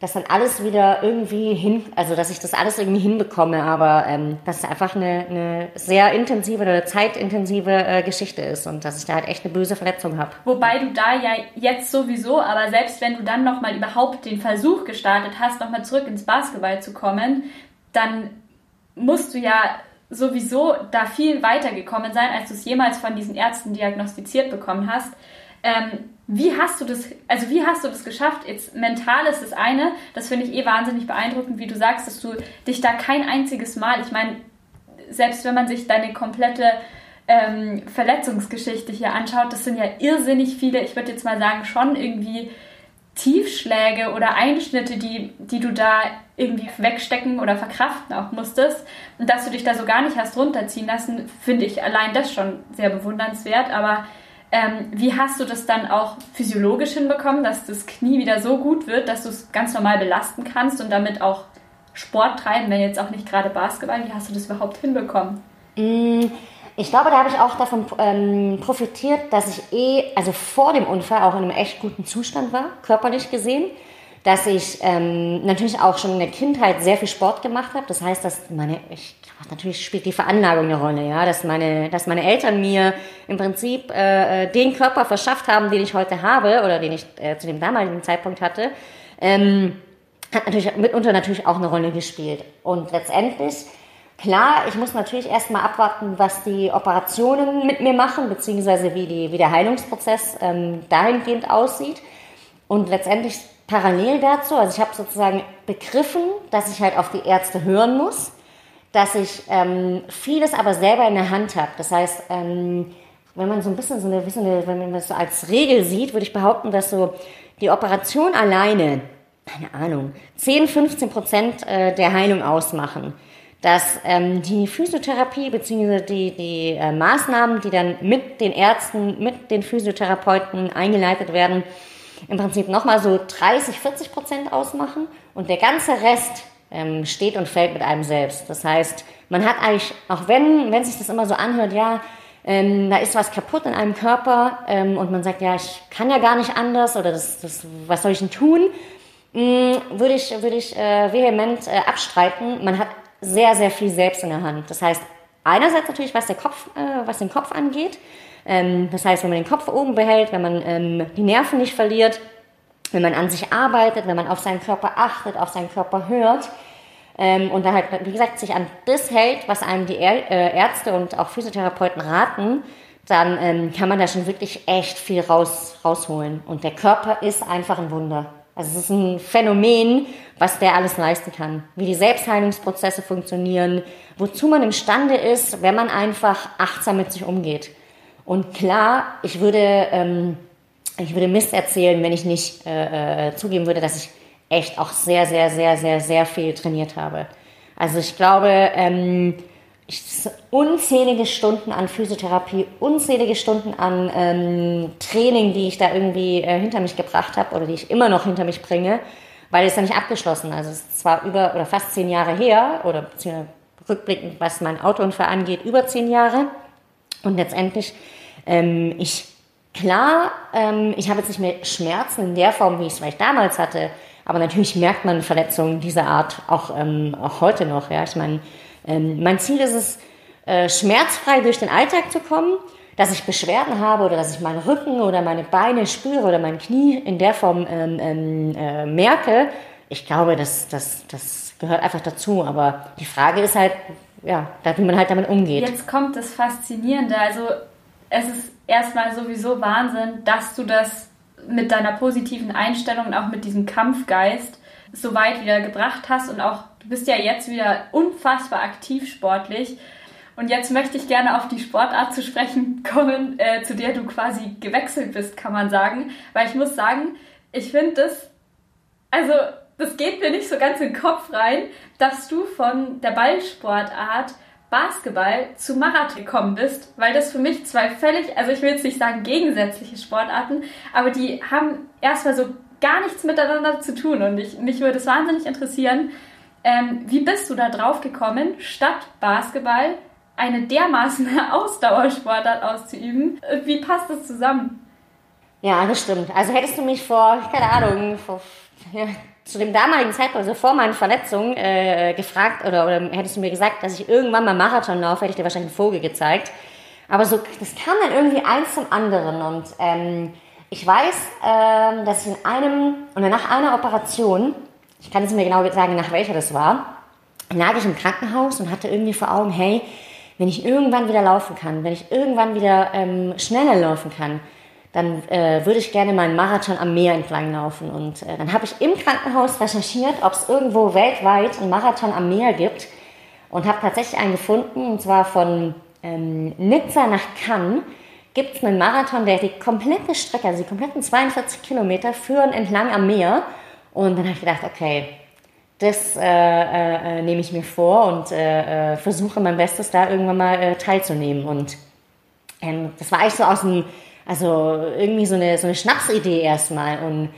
dass dann alles wieder irgendwie hin, also dass ich das alles irgendwie hinbekomme, aber ähm, dass es einfach eine, eine sehr intensive oder zeitintensive äh, Geschichte ist und dass ich da halt echt eine böse Verletzung habe.
Wobei du da ja jetzt sowieso, aber selbst wenn du dann nochmal überhaupt den Versuch gestartet hast, nochmal zurück ins Basketball zu kommen, dann musst du ja sowieso da viel weiter gekommen sein, als du es jemals von diesen Ärzten diagnostiziert bekommen hast. Ähm, wie hast du das, also wie hast du das geschafft? Jetzt mental ist das eine, das finde ich eh wahnsinnig beeindruckend, wie du sagst, dass du dich da kein einziges Mal, ich meine, selbst wenn man sich deine komplette ähm, Verletzungsgeschichte hier anschaut, das sind ja irrsinnig viele, ich würde jetzt mal sagen, schon irgendwie Tiefschläge oder Einschnitte, die, die du da irgendwie wegstecken oder verkraften auch musstest. Und dass du dich da so gar nicht hast runterziehen lassen, finde ich allein das schon sehr bewundernswert. Aber ähm, wie hast du das dann auch physiologisch hinbekommen, dass das Knie wieder so gut wird, dass du es ganz normal belasten kannst und damit auch Sport treiben, wenn jetzt auch nicht gerade Basketball? Wie hast du das überhaupt hinbekommen?
Mm, ich glaube, da habe ich auch davon ähm, profitiert, dass ich eh, also vor dem Unfall auch in einem echt guten Zustand war, körperlich gesehen dass ich ähm, natürlich auch schon in der Kindheit sehr viel Sport gemacht habe. Das heißt, dass meine, ich, natürlich spielt die Veranlagung eine Rolle, ja, dass meine, dass meine Eltern mir im Prinzip äh, äh, den Körper verschafft haben, den ich heute habe oder den ich äh, zu dem damaligen Zeitpunkt hatte, ähm, hat natürlich mitunter natürlich auch eine Rolle gespielt. Und letztendlich Klar, ich muss natürlich erstmal abwarten, was die Operationen mit mir machen, beziehungsweise wie, die, wie der Heilungsprozess ähm, dahingehend aussieht. Und letztendlich parallel dazu, also ich habe sozusagen begriffen, dass ich halt auf die Ärzte hören muss, dass ich ähm, vieles aber selber in der Hand habe. Das heißt, ähm, wenn man so ein bisschen so eine, eine, wenn man das so als Regel sieht, würde ich behaupten, dass so die Operation alleine, keine Ahnung, 10, 15 Prozent äh, der Heilung ausmachen. Dass ähm, die Physiotherapie bzw. die, die äh, Maßnahmen, die dann mit den Ärzten, mit den Physiotherapeuten eingeleitet werden, im Prinzip nochmal so 30, 40 Prozent ausmachen und der ganze Rest ähm, steht und fällt mit einem selbst. Das heißt, man hat eigentlich, auch wenn, wenn sich das immer so anhört, ja, ähm, da ist was kaputt in einem Körper ähm, und man sagt, ja, ich kann ja gar nicht anders oder das, das, was soll ich denn tun, ähm, würde ich, würde ich äh, vehement äh, abstreiten. Man hat sehr, sehr viel selbst in der Hand. Das heißt, einerseits natürlich, was, der Kopf, äh, was den Kopf angeht, ähm, das heißt, wenn man den Kopf oben behält, wenn man ähm, die Nerven nicht verliert, wenn man an sich arbeitet, wenn man auf seinen Körper achtet, auf seinen Körper hört ähm, und da halt, wie gesagt, sich an das hält, was einem die äh, Ärzte und auch Physiotherapeuten raten, dann ähm, kann man da schon wirklich echt viel raus, rausholen. Und der Körper ist einfach ein Wunder. Also es ist ein Phänomen, was der alles leisten kann. Wie die Selbstheilungsprozesse funktionieren, wozu man imstande ist, wenn man einfach achtsam mit sich umgeht. Und klar, ich würde, ähm, ich würde Mist erzählen, wenn ich nicht äh, äh, zugeben würde, dass ich echt auch sehr, sehr, sehr, sehr, sehr viel trainiert habe. Also ich glaube, ähm, ich, unzählige Stunden an Physiotherapie, unzählige Stunden an ähm, Training, die ich da irgendwie äh, hinter mich gebracht habe oder die ich immer noch hinter mich bringe, weil es ja nicht abgeschlossen. Also es ist zwar über oder fast zehn Jahre her oder rückblickend, was mein Autounfall angeht, über zehn Jahre. Und letztendlich, ähm, ich, klar, ähm, ich habe jetzt nicht mehr Schmerzen in der Form, wie ich es vielleicht damals hatte, aber natürlich merkt man Verletzungen dieser Art auch, ähm, auch heute noch. Ja? Ich meine, ähm, mein Ziel ist es, äh, schmerzfrei durch den Alltag zu kommen. Dass ich Beschwerden habe oder dass ich meinen Rücken oder meine Beine spüre oder mein Knie in der Form ähm, ähm, äh, merke, ich glaube, das, das, das gehört einfach dazu. Aber die Frage ist halt, ja, wie man halt damit umgeht.
Jetzt kommt das Faszinierende. Also es ist erstmal sowieso Wahnsinn, dass du das mit deiner positiven Einstellung und auch mit diesem Kampfgeist so weit wieder gebracht hast und auch du bist ja jetzt wieder unfassbar aktiv sportlich. Und jetzt möchte ich gerne auf die Sportart zu sprechen kommen, äh, zu der du quasi gewechselt bist, kann man sagen. Weil ich muss sagen, ich finde das, also das geht mir nicht so ganz in den Kopf rein, dass du von der Ballsportart Basketball zu Marathon gekommen bist, weil das für mich zwei völlig, also ich will jetzt nicht sagen gegensätzliche Sportarten, aber die haben erstmal so gar nichts miteinander zu tun und ich, mich würde es wahnsinnig interessieren, ähm, wie bist du da drauf gekommen, statt Basketball eine dermaßen [laughs] Ausdauersportart auszuüben? Wie passt das zusammen?
Ja, das stimmt. Also hättest du mich vor, keine Ahnung, vor, ja, zu dem damaligen Zeitpunkt, also vor meinen Verletzungen, äh, gefragt oder, oder hättest du mir gesagt, dass ich irgendwann mal Marathon laufe, hätte ich dir wahrscheinlich einen Vogel gezeigt. Aber so, das kam dann irgendwie eins zum anderen und ähm, ich weiß, ähm, dass ich in einem oder nach einer Operation, ich kann es mir genau sagen, nach welcher das war, lag ich im Krankenhaus und hatte irgendwie vor Augen, hey, wenn ich irgendwann wieder laufen kann, wenn ich irgendwann wieder ähm, schneller laufen kann, dann äh, würde ich gerne meinen Marathon am Meer entlang laufen. Und äh, dann habe ich im Krankenhaus recherchiert, ob es irgendwo weltweit einen Marathon am Meer gibt und habe tatsächlich einen gefunden, und zwar von ähm, Nizza nach Cannes gibt es einen Marathon, der die komplette Strecke, also die kompletten 42 Kilometer, führen entlang am Meer. Und dann habe ich gedacht, okay, das äh, äh, äh, nehme ich mir vor und äh, äh, versuche mein Bestes, da irgendwann mal äh, teilzunehmen. Und ähm, das war eigentlich so aus dem, also irgendwie so eine, so eine Schnapsidee erstmal. Und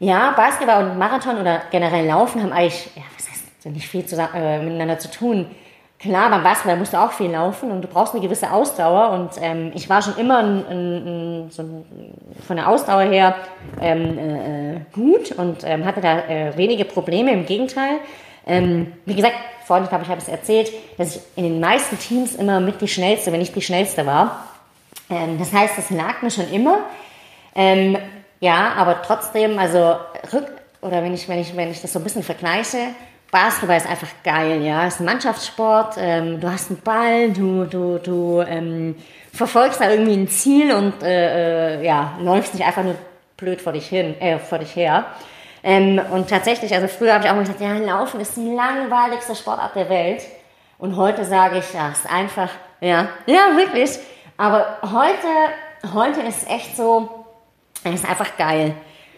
ja, Basketball und Marathon oder generell Laufen haben eigentlich, ja, was heißt, nicht viel zusammen, miteinander zu tun. Klar, beim Basketball musst du auch viel laufen und du brauchst eine gewisse Ausdauer. Und ähm, ich war schon immer ein, ein, ein, so von der Ausdauer her ähm, äh, gut und ähm, hatte da äh, wenige Probleme. Im Gegenteil. Ähm, wie gesagt, vorhin glaube ich, habe es erzählt, dass ich in den meisten Teams immer mit die schnellste, wenn nicht die schnellste war. Ähm, das heißt, das lag mir schon immer. Ähm, ja, aber trotzdem, also rück oder wenn ich wenn ich wenn ich das so ein bisschen vergleiche, Basketball ist einfach geil, ja. Es ist ein Mannschaftssport, ähm, du hast einen Ball, du, du, du ähm, verfolgst da irgendwie ein Ziel und äh, äh, ja, läufst nicht einfach nur blöd vor dich hin, äh, vor dich her. Ähm, und tatsächlich, also früher habe ich auch mal gesagt, ja, Laufen ist die langweiligste Sportart der Welt. Und heute sage ich, ja, ist einfach, ja, ja, wirklich. Aber heute, heute ist echt so, es ist einfach geil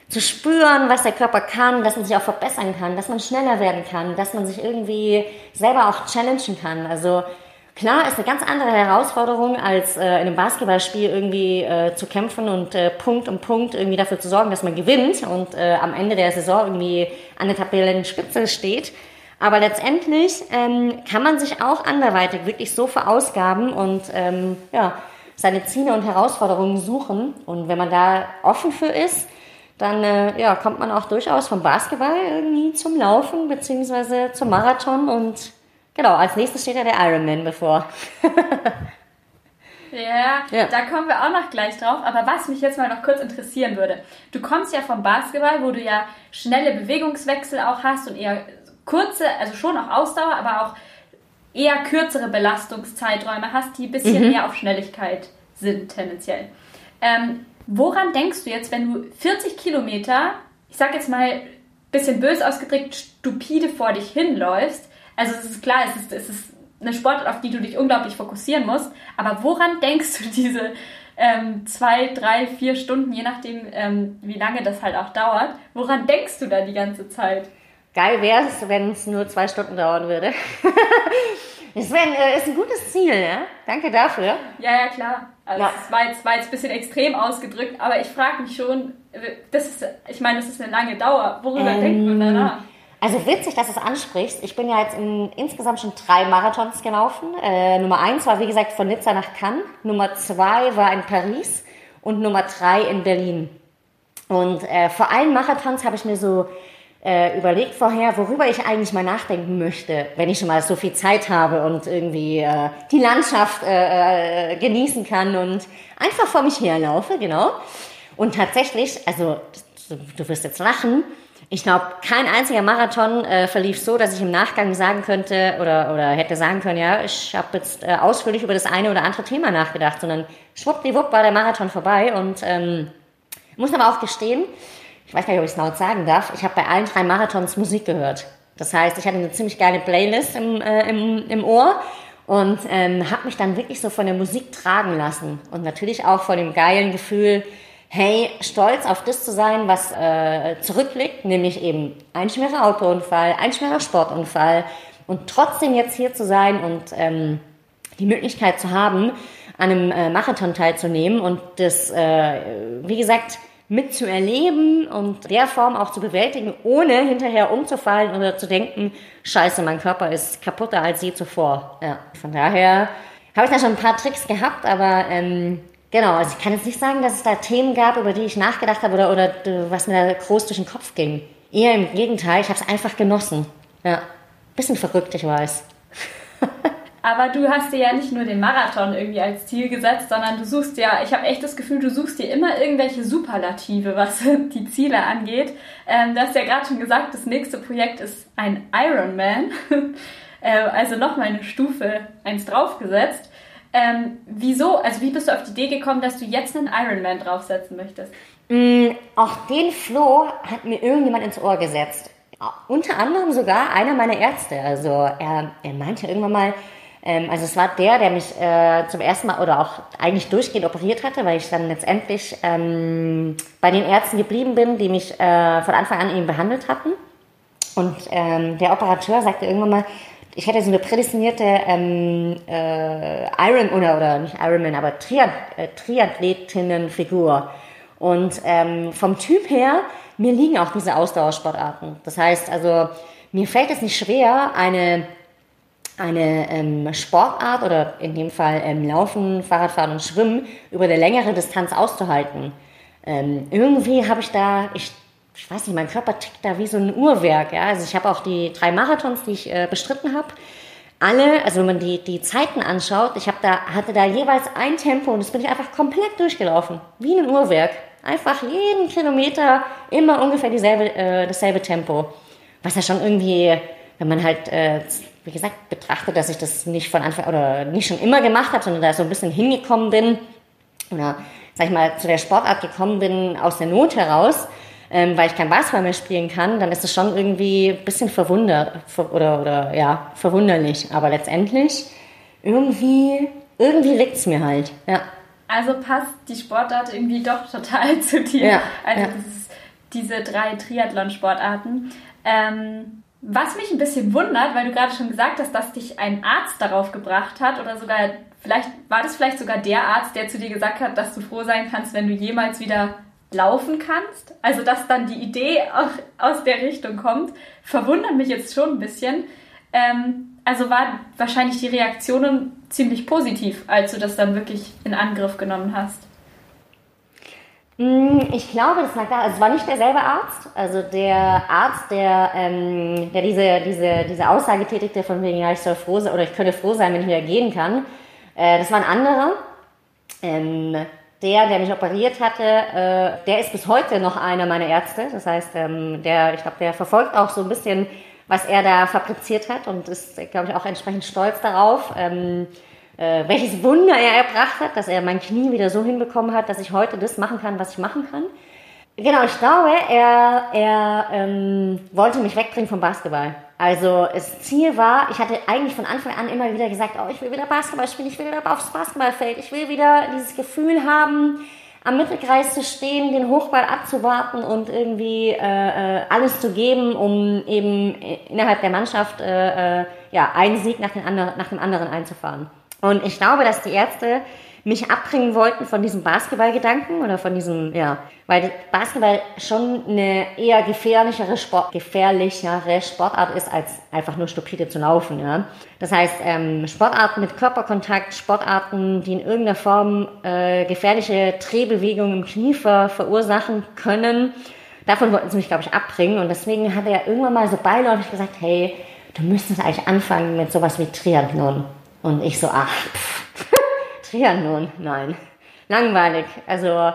zu spüren, was der Körper kann, dass man sich auch verbessern kann, dass man schneller werden kann, dass man sich irgendwie selber auch challengen kann. Also klar ist eine ganz andere Herausforderung, als äh, in einem Basketballspiel irgendwie äh, zu kämpfen und äh, Punkt um Punkt irgendwie dafür zu sorgen, dass man gewinnt und äh, am Ende der Saison irgendwie an der Tabellenspitze steht. Aber letztendlich ähm, kann man sich auch anderweitig wirklich so verausgaben und ähm, ja, seine Ziele und Herausforderungen suchen. Und wenn man da offen für ist, dann äh, ja, kommt man auch durchaus vom Basketball irgendwie zum Laufen beziehungsweise zum Marathon und genau, als nächstes steht ja der Ironman bevor. [laughs]
ja, ja, da kommen wir auch noch gleich drauf. Aber was mich jetzt mal noch kurz interessieren würde, du kommst ja vom Basketball, wo du ja schnelle Bewegungswechsel auch hast und eher kurze, also schon auch Ausdauer, aber auch eher kürzere Belastungszeiträume hast, die ein bisschen mhm. mehr auf Schnelligkeit sind tendenziell. Ähm, Woran denkst du jetzt, wenn du 40 Kilometer, ich sag jetzt mal bisschen bös ausgedrückt, stupide vor dich hinläufst? Also es ist klar, es ist, es ist eine Sportart, auf die du dich unglaublich fokussieren musst, aber woran denkst du diese ähm, zwei, drei, vier Stunden, je nachdem, ähm, wie lange das halt auch dauert, woran denkst du da die ganze Zeit?
Geil wäre es, wenn es nur zwei Stunden dauern würde. [laughs] Sven, äh, ist ein gutes Ziel, ja? Danke dafür.
Ja, ja, klar. Also ja. das war jetzt, war jetzt ein bisschen extrem ausgedrückt, aber ich frage mich schon, das ist, ich meine, das ist eine lange Dauer. Worüber ähm, denkt man danach?
Also witzig, dass du es ansprichst. Ich bin ja jetzt in, insgesamt schon drei Marathons gelaufen. Äh, Nummer eins war, wie gesagt, von Nizza nach Cannes. Nummer zwei war in Paris und Nummer drei in Berlin. Und äh, vor allen Marathons habe ich mir so äh, überlegt vorher, worüber ich eigentlich mal nachdenken möchte, wenn ich schon mal so viel Zeit habe und irgendwie äh, die Landschaft äh, äh, genießen kann und einfach vor mich herlaufe, genau. Und tatsächlich, also du, wirst jetzt lachen, ich glaube, kein einziger Marathon äh, verlief so, dass ich im Nachgang sagen könnte oder, oder hätte sagen können, ja, ich habe jetzt äh, ausführlich über das eine oder andere Thema nachgedacht, sondern schwuppdiwupp war der Marathon vorbei und ähm, muss aber auch gestehen, ich weiß gar nicht, ob ich es laut sagen darf, ich habe bei allen drei Marathons Musik gehört. Das heißt, ich hatte eine ziemlich geile Playlist im, äh, im, im Ohr und ähm, habe mich dann wirklich so von der Musik tragen lassen und natürlich auch von dem geilen Gefühl, hey, stolz auf das zu sein, was äh, zurückliegt, nämlich eben ein schwerer Autounfall, ein schwerer Sportunfall und trotzdem jetzt hier zu sein und ähm, die Möglichkeit zu haben, an einem äh, Marathon teilzunehmen und das, äh, wie gesagt, mitzuerleben und der Form auch zu bewältigen, ohne hinterher umzufallen oder zu denken, scheiße, mein Körper ist kaputter als je zuvor. Ja, von daher habe ich da schon ein paar Tricks gehabt, aber ähm, genau, also ich kann jetzt nicht sagen, dass es da Themen gab, über die ich nachgedacht habe oder, oder was mir da groß durch den Kopf ging. Eher im Gegenteil, ich habe es einfach genossen. Ja, bisschen verrückt, ich weiß. [laughs]
Aber du hast dir ja nicht nur den Marathon irgendwie als Ziel gesetzt, sondern du suchst ja, ich habe echt das Gefühl, du suchst dir immer irgendwelche Superlative, was [laughs] die Ziele angeht. Ähm, du hast ja gerade schon gesagt, das nächste Projekt ist ein Ironman. [laughs] äh, also nochmal eine Stufe eins draufgesetzt. Ähm, wieso, also wie bist du auf die Idee gekommen, dass du jetzt einen Ironman draufsetzen möchtest?
Mm, auch den Floh hat mir irgendjemand ins Ohr gesetzt. Unter anderem sogar einer meiner Ärzte. Also er, er meinte irgendwann mal, ähm, also es war der, der mich äh, zum ersten Mal oder auch eigentlich durchgehend operiert hatte, weil ich dann letztendlich ähm, bei den Ärzten geblieben bin, die mich äh, von Anfang an eben behandelt hatten. Und ähm, der Operateur sagte irgendwann mal, ich hätte so eine prädestinierte ähm, äh, Iron oder oder nicht Ironman, aber Triath äh, Triathletinnenfigur. Und ähm, vom Typ her, mir liegen auch diese Ausdauersportarten. Das heißt also, mir fällt es nicht schwer, eine eine ähm, Sportart oder in dem Fall ähm, Laufen, Fahrradfahren und Schwimmen über eine längere Distanz auszuhalten. Ähm, irgendwie habe ich da, ich, ich weiß nicht, mein Körper tickt da wie so ein Uhrwerk. Ja? Also ich habe auch die drei Marathons, die ich äh, bestritten habe, alle, also wenn man die, die Zeiten anschaut, ich da, hatte da jeweils ein Tempo und das bin ich einfach komplett durchgelaufen, wie ein Uhrwerk. Einfach jeden Kilometer immer ungefähr dieselbe, äh, dasselbe Tempo. Was ja schon irgendwie, wenn man halt äh, wie gesagt, betrachte, dass ich das nicht von Anfang oder nicht schon immer gemacht habe, sondern da so ein bisschen hingekommen bin oder, sag ich mal, zu der Sportart gekommen bin aus der Not heraus, ähm, weil ich kein Basketball mehr spielen kann, dann ist es schon irgendwie ein bisschen verwundert oder, oder ja, verwunderlich. Aber letztendlich irgendwie, irgendwie liegt es mir halt, ja.
Also passt die Sportart irgendwie doch total [laughs] zu dir. Ja, also ja. Diese drei Triathlon-Sportarten. Ähm, was mich ein bisschen wundert, weil du gerade schon gesagt hast, dass dich ein Arzt darauf gebracht hat oder sogar, vielleicht war das vielleicht sogar der Arzt, der zu dir gesagt hat, dass du froh sein kannst, wenn du jemals wieder laufen kannst. Also, dass dann die Idee auch aus der Richtung kommt, verwundert mich jetzt schon ein bisschen. Ähm, also waren wahrscheinlich die Reaktionen ziemlich positiv, als du das dann wirklich in Angriff genommen hast.
Mm, ich glaube, das lag da, also es war nicht derselbe Arzt. Also der Arzt, der, ähm, der diese, diese, diese Aussage tätigte von wegen, ja, ich soll froh sein oder ich könnte froh sein, wenn ich wieder gehen kann. Äh, das war ein anderer. Ähm, der, der mich operiert hatte, äh, der ist bis heute noch einer meiner Ärzte. Das heißt, ähm, der, ich glaube, der verfolgt auch so ein bisschen, was er da fabriziert hat und ist, glaube ich, auch entsprechend stolz darauf. Ähm, äh, welches Wunder er erbracht hat, dass er mein Knie wieder so hinbekommen hat, dass ich heute das machen kann, was ich machen kann. Genau, ich glaube, er, er ähm, wollte mich wegbringen vom Basketball. Also das Ziel war, ich hatte eigentlich von Anfang an immer wieder gesagt, oh, ich will wieder Basketball spielen, ich will wieder aufs Basketballfeld, ich will wieder dieses Gefühl haben, am Mittelkreis zu stehen, den Hochball abzuwarten und irgendwie äh, äh alles zu geben, um eben innerhalb der Mannschaft äh, äh, ja, einen Sieg nach, den anderen, nach dem anderen einzufahren. Und ich glaube, dass die Ärzte mich abbringen wollten von diesem Basketballgedanken oder von diesem, ja, weil Basketball schon eine eher gefährlichere, Sport, gefährlichere Sportart ist, als einfach nur stupide zu laufen, ja. Das heißt, ähm, Sportarten mit Körperkontakt, Sportarten, die in irgendeiner Form äh, gefährliche Drehbewegungen im Knie ver verursachen können, davon wollten sie mich, glaube ich, abbringen. Und deswegen hat er irgendwann mal so beiläufig gesagt, hey, du müsstest eigentlich anfangen mit sowas wie Triathlon. Und ich so, ach, pff, [laughs] Triathlon, nein. Langweilig. Also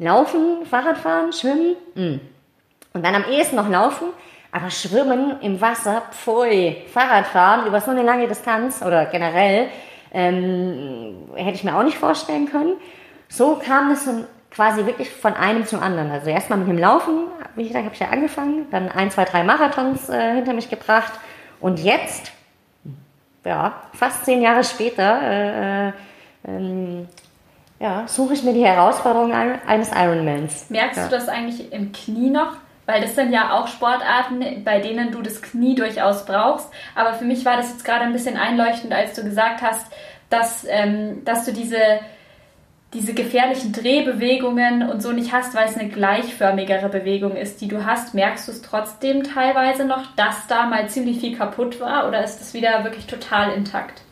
laufen, Fahrradfahren, schwimmen, mh. und dann am ehesten noch laufen, aber schwimmen im Wasser, pfui, Fahrradfahren über so eine lange Distanz oder generell, ähm, hätte ich mir auch nicht vorstellen können. So kam es quasi wirklich von einem zum anderen. Also erstmal mit dem Laufen, wie gesagt, habe ich ja angefangen, dann ein, zwei, drei Marathons äh, hinter mich gebracht und jetzt, ja, fast zehn Jahre später, äh, äh, ähm, ja, suche ich mir die Herausforderung eines Ironmans.
Merkst
ja.
du das eigentlich im Knie noch? Weil das sind ja auch Sportarten, bei denen du das Knie durchaus brauchst. Aber für mich war das jetzt gerade ein bisschen einleuchtend, als du gesagt hast, dass, ähm, dass du diese, diese gefährlichen Drehbewegungen und so nicht hast, weil es eine gleichförmigere Bewegung ist, die du hast. Merkst du es trotzdem teilweise noch, dass da mal ziemlich viel kaputt war oder ist es wieder wirklich total intakt?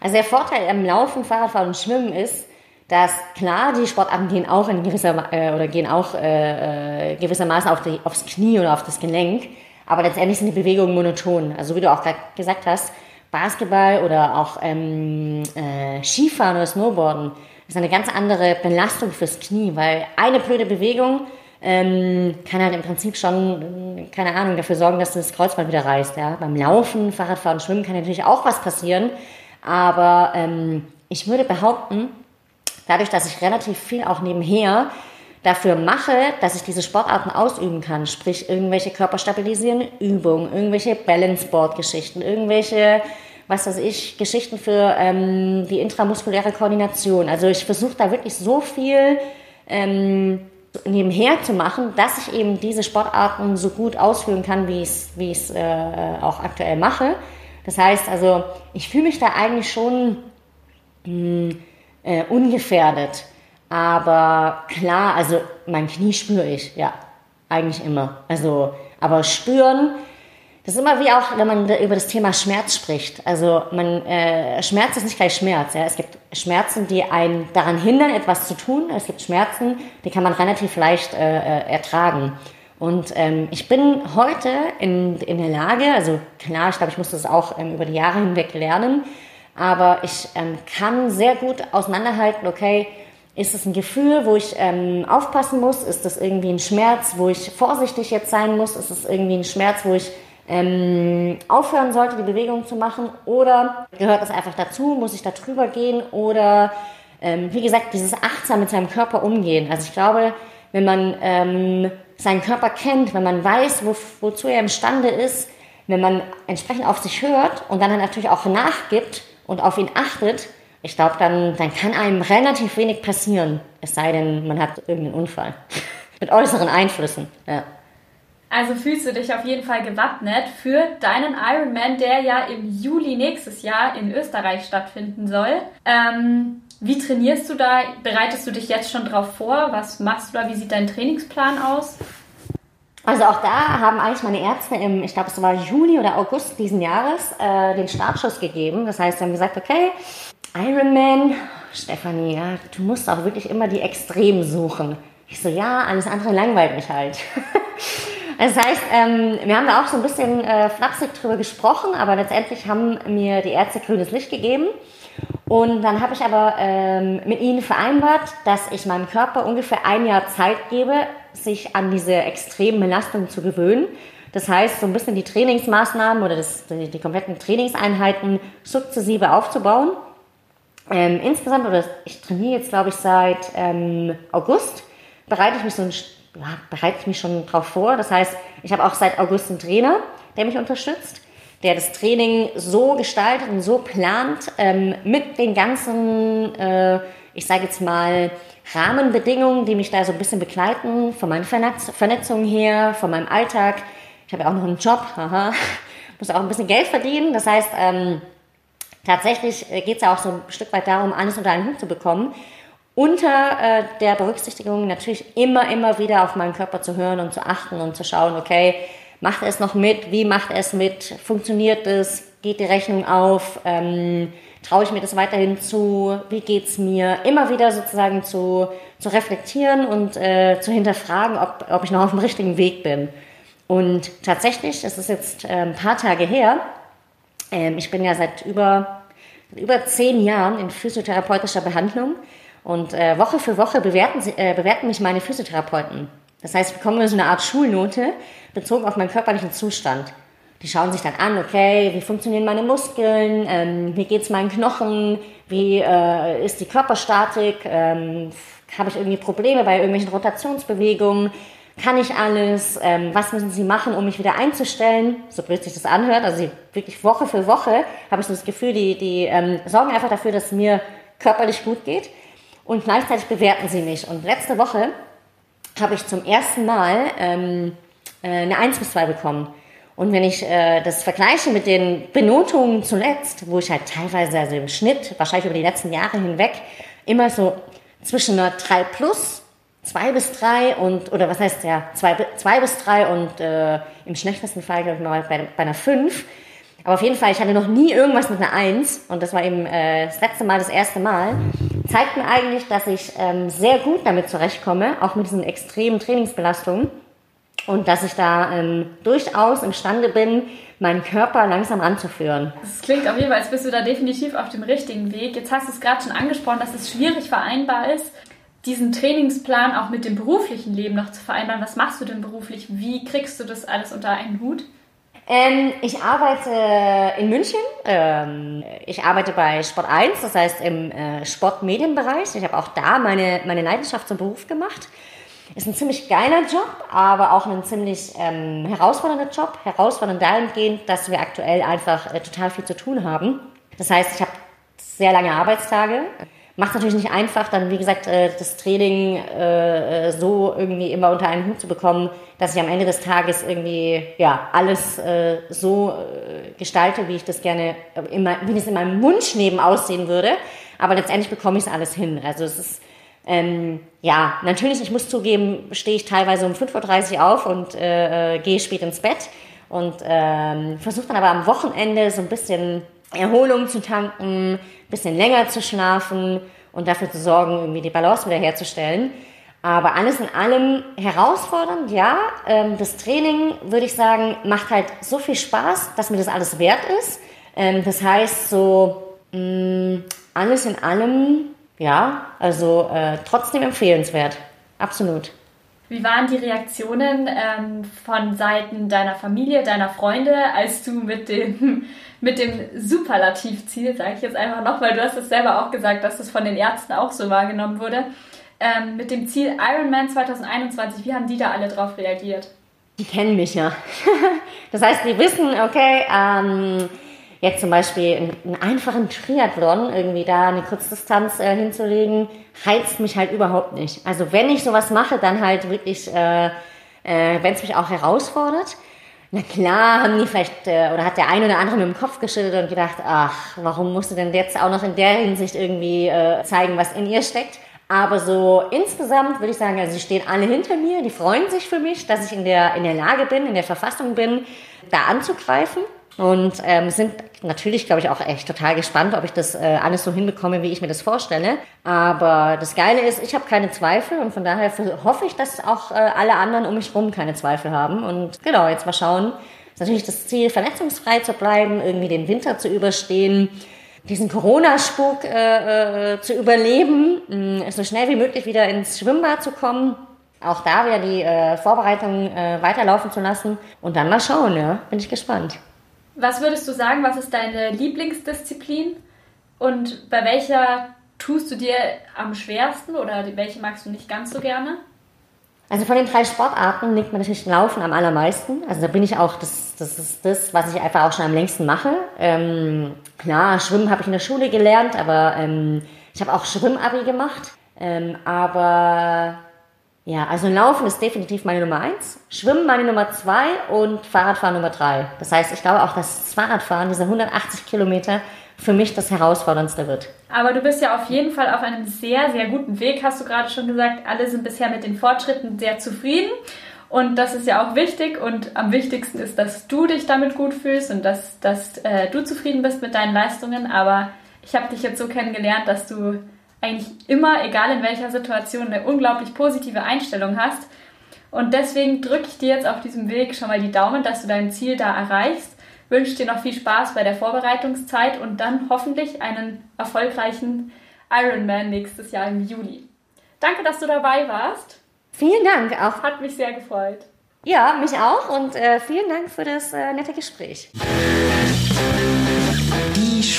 Also der Vorteil am Laufen, Fahrradfahren und Schwimmen ist, dass klar, die Sportarten gehen auch in gewisser äh, oder gehen auch äh, äh, gewissermaßen auf die, aufs Knie oder auf das Gelenk, aber letztendlich sind die Bewegungen monoton. Also wie du auch gerade gesagt hast, Basketball oder auch ähm, äh, Skifahren oder Snowboarden ist eine ganz andere Belastung fürs Knie, weil eine blöde Bewegung ähm, kann halt im Prinzip schon, keine Ahnung, dafür sorgen, dass das Kreuzband wieder reißt. Ja? Beim Laufen, Fahrradfahren, Schwimmen kann natürlich auch was passieren, aber ähm, ich würde behaupten, dadurch, dass ich relativ viel auch nebenher dafür mache, dass ich diese Sportarten ausüben kann, sprich irgendwelche körperstabilisierende Übungen, irgendwelche Balanceboard-Geschichten, irgendwelche, was weiß ich, Geschichten für ähm, die intramuskuläre Koordination. Also ich versuche da wirklich so viel ähm, nebenher zu machen, dass ich eben diese Sportarten so gut ausführen kann, wie ich es wie ich's, äh, auch aktuell mache. Das heißt also, ich fühle mich da eigentlich schon mh, äh, ungefährdet. Aber klar, also mein Knie spüre ich, ja, eigentlich immer. Also, aber spüren, das ist immer wie auch, wenn man über das Thema Schmerz spricht. Also man, äh, Schmerz ist nicht gleich Schmerz. Ja? Es gibt Schmerzen, die einen daran hindern, etwas zu tun. Es gibt Schmerzen, die kann man relativ leicht äh, äh ertragen. Und ähm, ich bin heute in, in der Lage, also klar, ich glaube, ich musste das auch ähm, über die Jahre hinweg lernen, aber ich ähm, kann sehr gut auseinanderhalten, okay, ist es ein Gefühl, wo ich ähm, aufpassen muss? Ist das irgendwie ein Schmerz, wo ich vorsichtig jetzt sein muss? Ist es irgendwie ein Schmerz, wo ich ähm, aufhören sollte, die Bewegung zu machen? Oder gehört das einfach dazu? Muss ich da drüber gehen? Oder ähm, wie gesagt, dieses achtsam mit seinem Körper umgehen. Also ich glaube, wenn man ähm, seinen Körper kennt, wenn man weiß, wo, wozu er imstande ist, wenn man entsprechend auf sich hört und dann natürlich auch nachgibt und auf ihn achtet, ich glaube, dann, dann kann einem relativ wenig passieren. Es sei denn, man hat irgendeinen Unfall. [laughs] Mit äußeren Einflüssen. Ja.
Also fühlst du dich auf jeden Fall gewappnet für deinen Ironman, der ja im Juli nächstes Jahr in Österreich stattfinden soll. Ähm, wie trainierst du da? Bereitest du dich jetzt schon drauf vor? Was machst du da? Wie sieht dein Trainingsplan aus?
Also auch da haben eigentlich meine Ärzte im, ich glaube es war Juni oder August diesen Jahres, äh, den Startschuss gegeben. Das heißt, sie haben gesagt, okay, Ironman, Stefanie, ja, du musst auch wirklich immer die Extremen suchen. Ich so, ja, alles andere langweilt mich halt. [laughs] das heißt, ähm, wir haben da auch so ein bisschen äh, flapsig drüber gesprochen, aber letztendlich haben mir die Ärzte grünes Licht gegeben. Und dann habe ich aber ähm, mit ihnen vereinbart, dass ich meinem Körper ungefähr ein Jahr Zeit gebe, sich an diese extremen Belastungen zu gewöhnen. Das heißt, so ein bisschen die Trainingsmaßnahmen oder das, die, die, kompletten Trainingseinheiten sukzessive aufzubauen. Ähm, insgesamt, oder ich trainiere jetzt, glaube ich, seit ähm, August, bereite ich mich so ein, ja, bereite ich mich schon drauf vor. Das heißt, ich habe auch seit August einen Trainer, der mich unterstützt der das Training so gestaltet und so plant, ähm, mit den ganzen, äh, ich sage jetzt mal, Rahmenbedingungen, die mich da so ein bisschen begleiten, von meinen Vernetz Vernetzungen her, von meinem Alltag. Ich habe ja auch noch einen Job, haha, [laughs] muss auch ein bisschen Geld verdienen. Das heißt, ähm, tatsächlich geht es ja auch so ein Stück weit darum, alles unter einen Hut zu bekommen. Unter äh, der Berücksichtigung natürlich immer, immer wieder auf meinen Körper zu hören und zu achten und zu schauen, okay, macht er es noch mit, wie macht er es mit, funktioniert es, geht die Rechnung auf, ähm, traue ich mir das weiterhin zu, wie geht's mir, immer wieder sozusagen zu, zu reflektieren und äh, zu hinterfragen, ob, ob ich noch auf dem richtigen Weg bin. Und tatsächlich, es ist jetzt äh, ein paar Tage her, ähm, ich bin ja seit über, über zehn Jahren in physiotherapeutischer Behandlung und äh, Woche für Woche bewerten, äh, bewerten mich meine Physiotherapeuten. Das heißt, ich bekomme so eine Art Schulnote bezogen auf meinen körperlichen Zustand. Die schauen sich dann an, okay, wie funktionieren meine Muskeln, ähm, wie geht's meinen Knochen, wie äh, ist die Körperstatik, ähm, habe ich irgendwie Probleme bei irgendwelchen Rotationsbewegungen, kann ich alles, ähm, was müssen sie machen, um mich wieder einzustellen, so blöd sich das anhört, also wirklich Woche für Woche habe ich so das Gefühl, die, die ähm, sorgen einfach dafür, dass es mir körperlich gut geht und gleichzeitig bewerten sie mich. Und letzte Woche habe ich zum ersten Mal ähm, äh, eine 1 bis 2 bekommen. Und wenn ich äh, das vergleiche mit den Benotungen zuletzt, wo ich halt teilweise, also im Schnitt, wahrscheinlich über die letzten Jahre hinweg, immer so zwischen einer 3 plus, 2 bis 3 und, oder was heißt ja, 2, 2 bis 3 und äh, im schlechtesten Fall, glaube ich, mal bei, bei einer 5. Aber auf jeden Fall, ich hatte noch nie irgendwas mit einer 1 und das war eben äh, das letzte Mal, das erste Mal. Zeigt mir eigentlich, dass ich ähm, sehr gut damit zurechtkomme, auch mit diesen extremen Trainingsbelastungen und dass ich da ähm, durchaus imstande bin, meinen Körper langsam anzuführen.
Es klingt auf jeden Fall, als bist du da definitiv auf dem richtigen Weg. Jetzt hast du es gerade schon angesprochen, dass es schwierig vereinbar ist, diesen Trainingsplan auch mit dem beruflichen Leben noch zu vereinbaren. Was machst du denn beruflich? Wie kriegst du das alles unter einen Hut?
Ähm, ich arbeite in München. Ähm, ich arbeite bei Sport 1, das heißt im äh, Sportmedienbereich. Ich habe auch da meine, meine Leidenschaft zum Beruf gemacht. Ist ein ziemlich geiler Job, aber auch ein ziemlich ähm, herausfordernder Job. Herausfordernd dahingehend, dass wir aktuell einfach äh, total viel zu tun haben. Das heißt, ich habe sehr lange Arbeitstage. Macht natürlich nicht einfach, dann wie gesagt äh, das Training äh, äh, so irgendwie immer unter einen Hut zu bekommen, dass ich am Ende des Tages irgendwie ja alles so gestalte, wie ich das gerne, wie es in meinem Wunschleben aussehen würde. Aber letztendlich bekomme ich es alles hin. Also es ist ähm, ja, natürlich, ich muss zugeben, stehe ich teilweise um 5.30 Uhr auf und äh, gehe spät ins Bett und ähm, versuche dann aber am Wochenende so ein bisschen Erholung zu tanken, bisschen länger zu schlafen und dafür zu sorgen, irgendwie die Balance wieder herzustellen. Aber alles in allem herausfordernd, ja. Ähm, das Training, würde ich sagen, macht halt so viel Spaß, dass mir das alles wert ist. Ähm, das heißt, so mm, alles in allem ja, also äh, trotzdem empfehlenswert. Absolut.
Wie waren die Reaktionen ähm, von Seiten deiner Familie, deiner Freunde, als du mit dem, [laughs] mit dem Superlativziel, sage ich jetzt einfach noch, weil du hast es selber auch gesagt, dass das von den Ärzten auch so wahrgenommen wurde, ähm, mit dem Ziel Ironman 2021, wie haben die da alle drauf reagiert?
Die kennen mich ja. [laughs] das heißt, die wissen, okay, ähm, jetzt zum Beispiel einen, einfachen Triathlon, irgendwie da eine Kurzdistanz äh, hinzulegen, heizt mich halt überhaupt nicht. Also wenn ich sowas mache, dann halt wirklich, äh, äh, wenn es mich auch herausfordert. Na klar, haben die vielleicht, äh, oder hat der eine oder andere mit dem Kopf geschüttelt und gedacht, ach, warum musst du denn jetzt auch noch in der Hinsicht irgendwie äh, zeigen, was in ihr steckt? Aber so insgesamt würde ich sagen, also sie stehen alle hinter mir, die freuen sich für mich, dass ich in der, in der Lage bin, in der Verfassung bin, da anzugreifen und ähm, sind natürlich, glaube ich, auch echt total gespannt, ob ich das äh, alles so hinbekomme, wie ich mir das vorstelle. Aber das Geile ist, ich habe keine Zweifel und von daher hoffe ich, dass auch äh, alle anderen um mich herum keine Zweifel haben. Und genau, jetzt mal schauen. Ist natürlich das Ziel, verletzungsfrei zu bleiben, irgendwie den Winter zu überstehen, diesen Corona-Spuk äh, äh, zu überleben, mh, so schnell wie möglich wieder ins Schwimmbad zu kommen. Auch da wieder die äh, Vorbereitungen äh, weiterlaufen zu lassen und dann mal schauen, ja, bin ich gespannt.
Was würdest du sagen, was ist deine Lieblingsdisziplin und bei welcher tust du dir am schwersten oder welche magst du nicht ganz so gerne?
Also von den drei Sportarten liegt mir natürlich Laufen am allermeisten. Also da bin ich auch, das, das ist das, was ich einfach auch schon am längsten mache. Ähm, klar, Schwimmen habe ich in der Schule gelernt, aber ähm, ich habe auch Schwimmabi gemacht. Ähm, aber ja, also Laufen ist definitiv meine Nummer eins, Schwimmen meine Nummer zwei und Fahrradfahren Nummer drei. Das heißt, ich glaube auch, dass das Fahrradfahren, diese 180 Kilometer, für mich das Herausforderndste wird.
Aber du bist ja auf jeden Fall auf einem sehr, sehr guten Weg, hast du gerade schon gesagt. Alle sind bisher mit den Fortschritten sehr zufrieden. Und das ist ja auch wichtig. Und am wichtigsten ist, dass du dich damit gut fühlst und dass, dass äh, du zufrieden bist mit deinen Leistungen. Aber ich habe dich jetzt so kennengelernt, dass du eigentlich immer, egal in welcher Situation, eine unglaublich positive Einstellung hast. Und deswegen drücke ich dir jetzt auf diesem Weg schon mal die Daumen, dass du dein Ziel da erreichst. Wünsche dir noch viel Spaß bei der Vorbereitungszeit und dann hoffentlich einen erfolgreichen Ironman nächstes Jahr im Juli. Danke, dass du dabei warst.
Vielen Dank auch.
Hat mich sehr gefreut.
Ja, mich auch und äh, vielen Dank für das äh, nette Gespräch.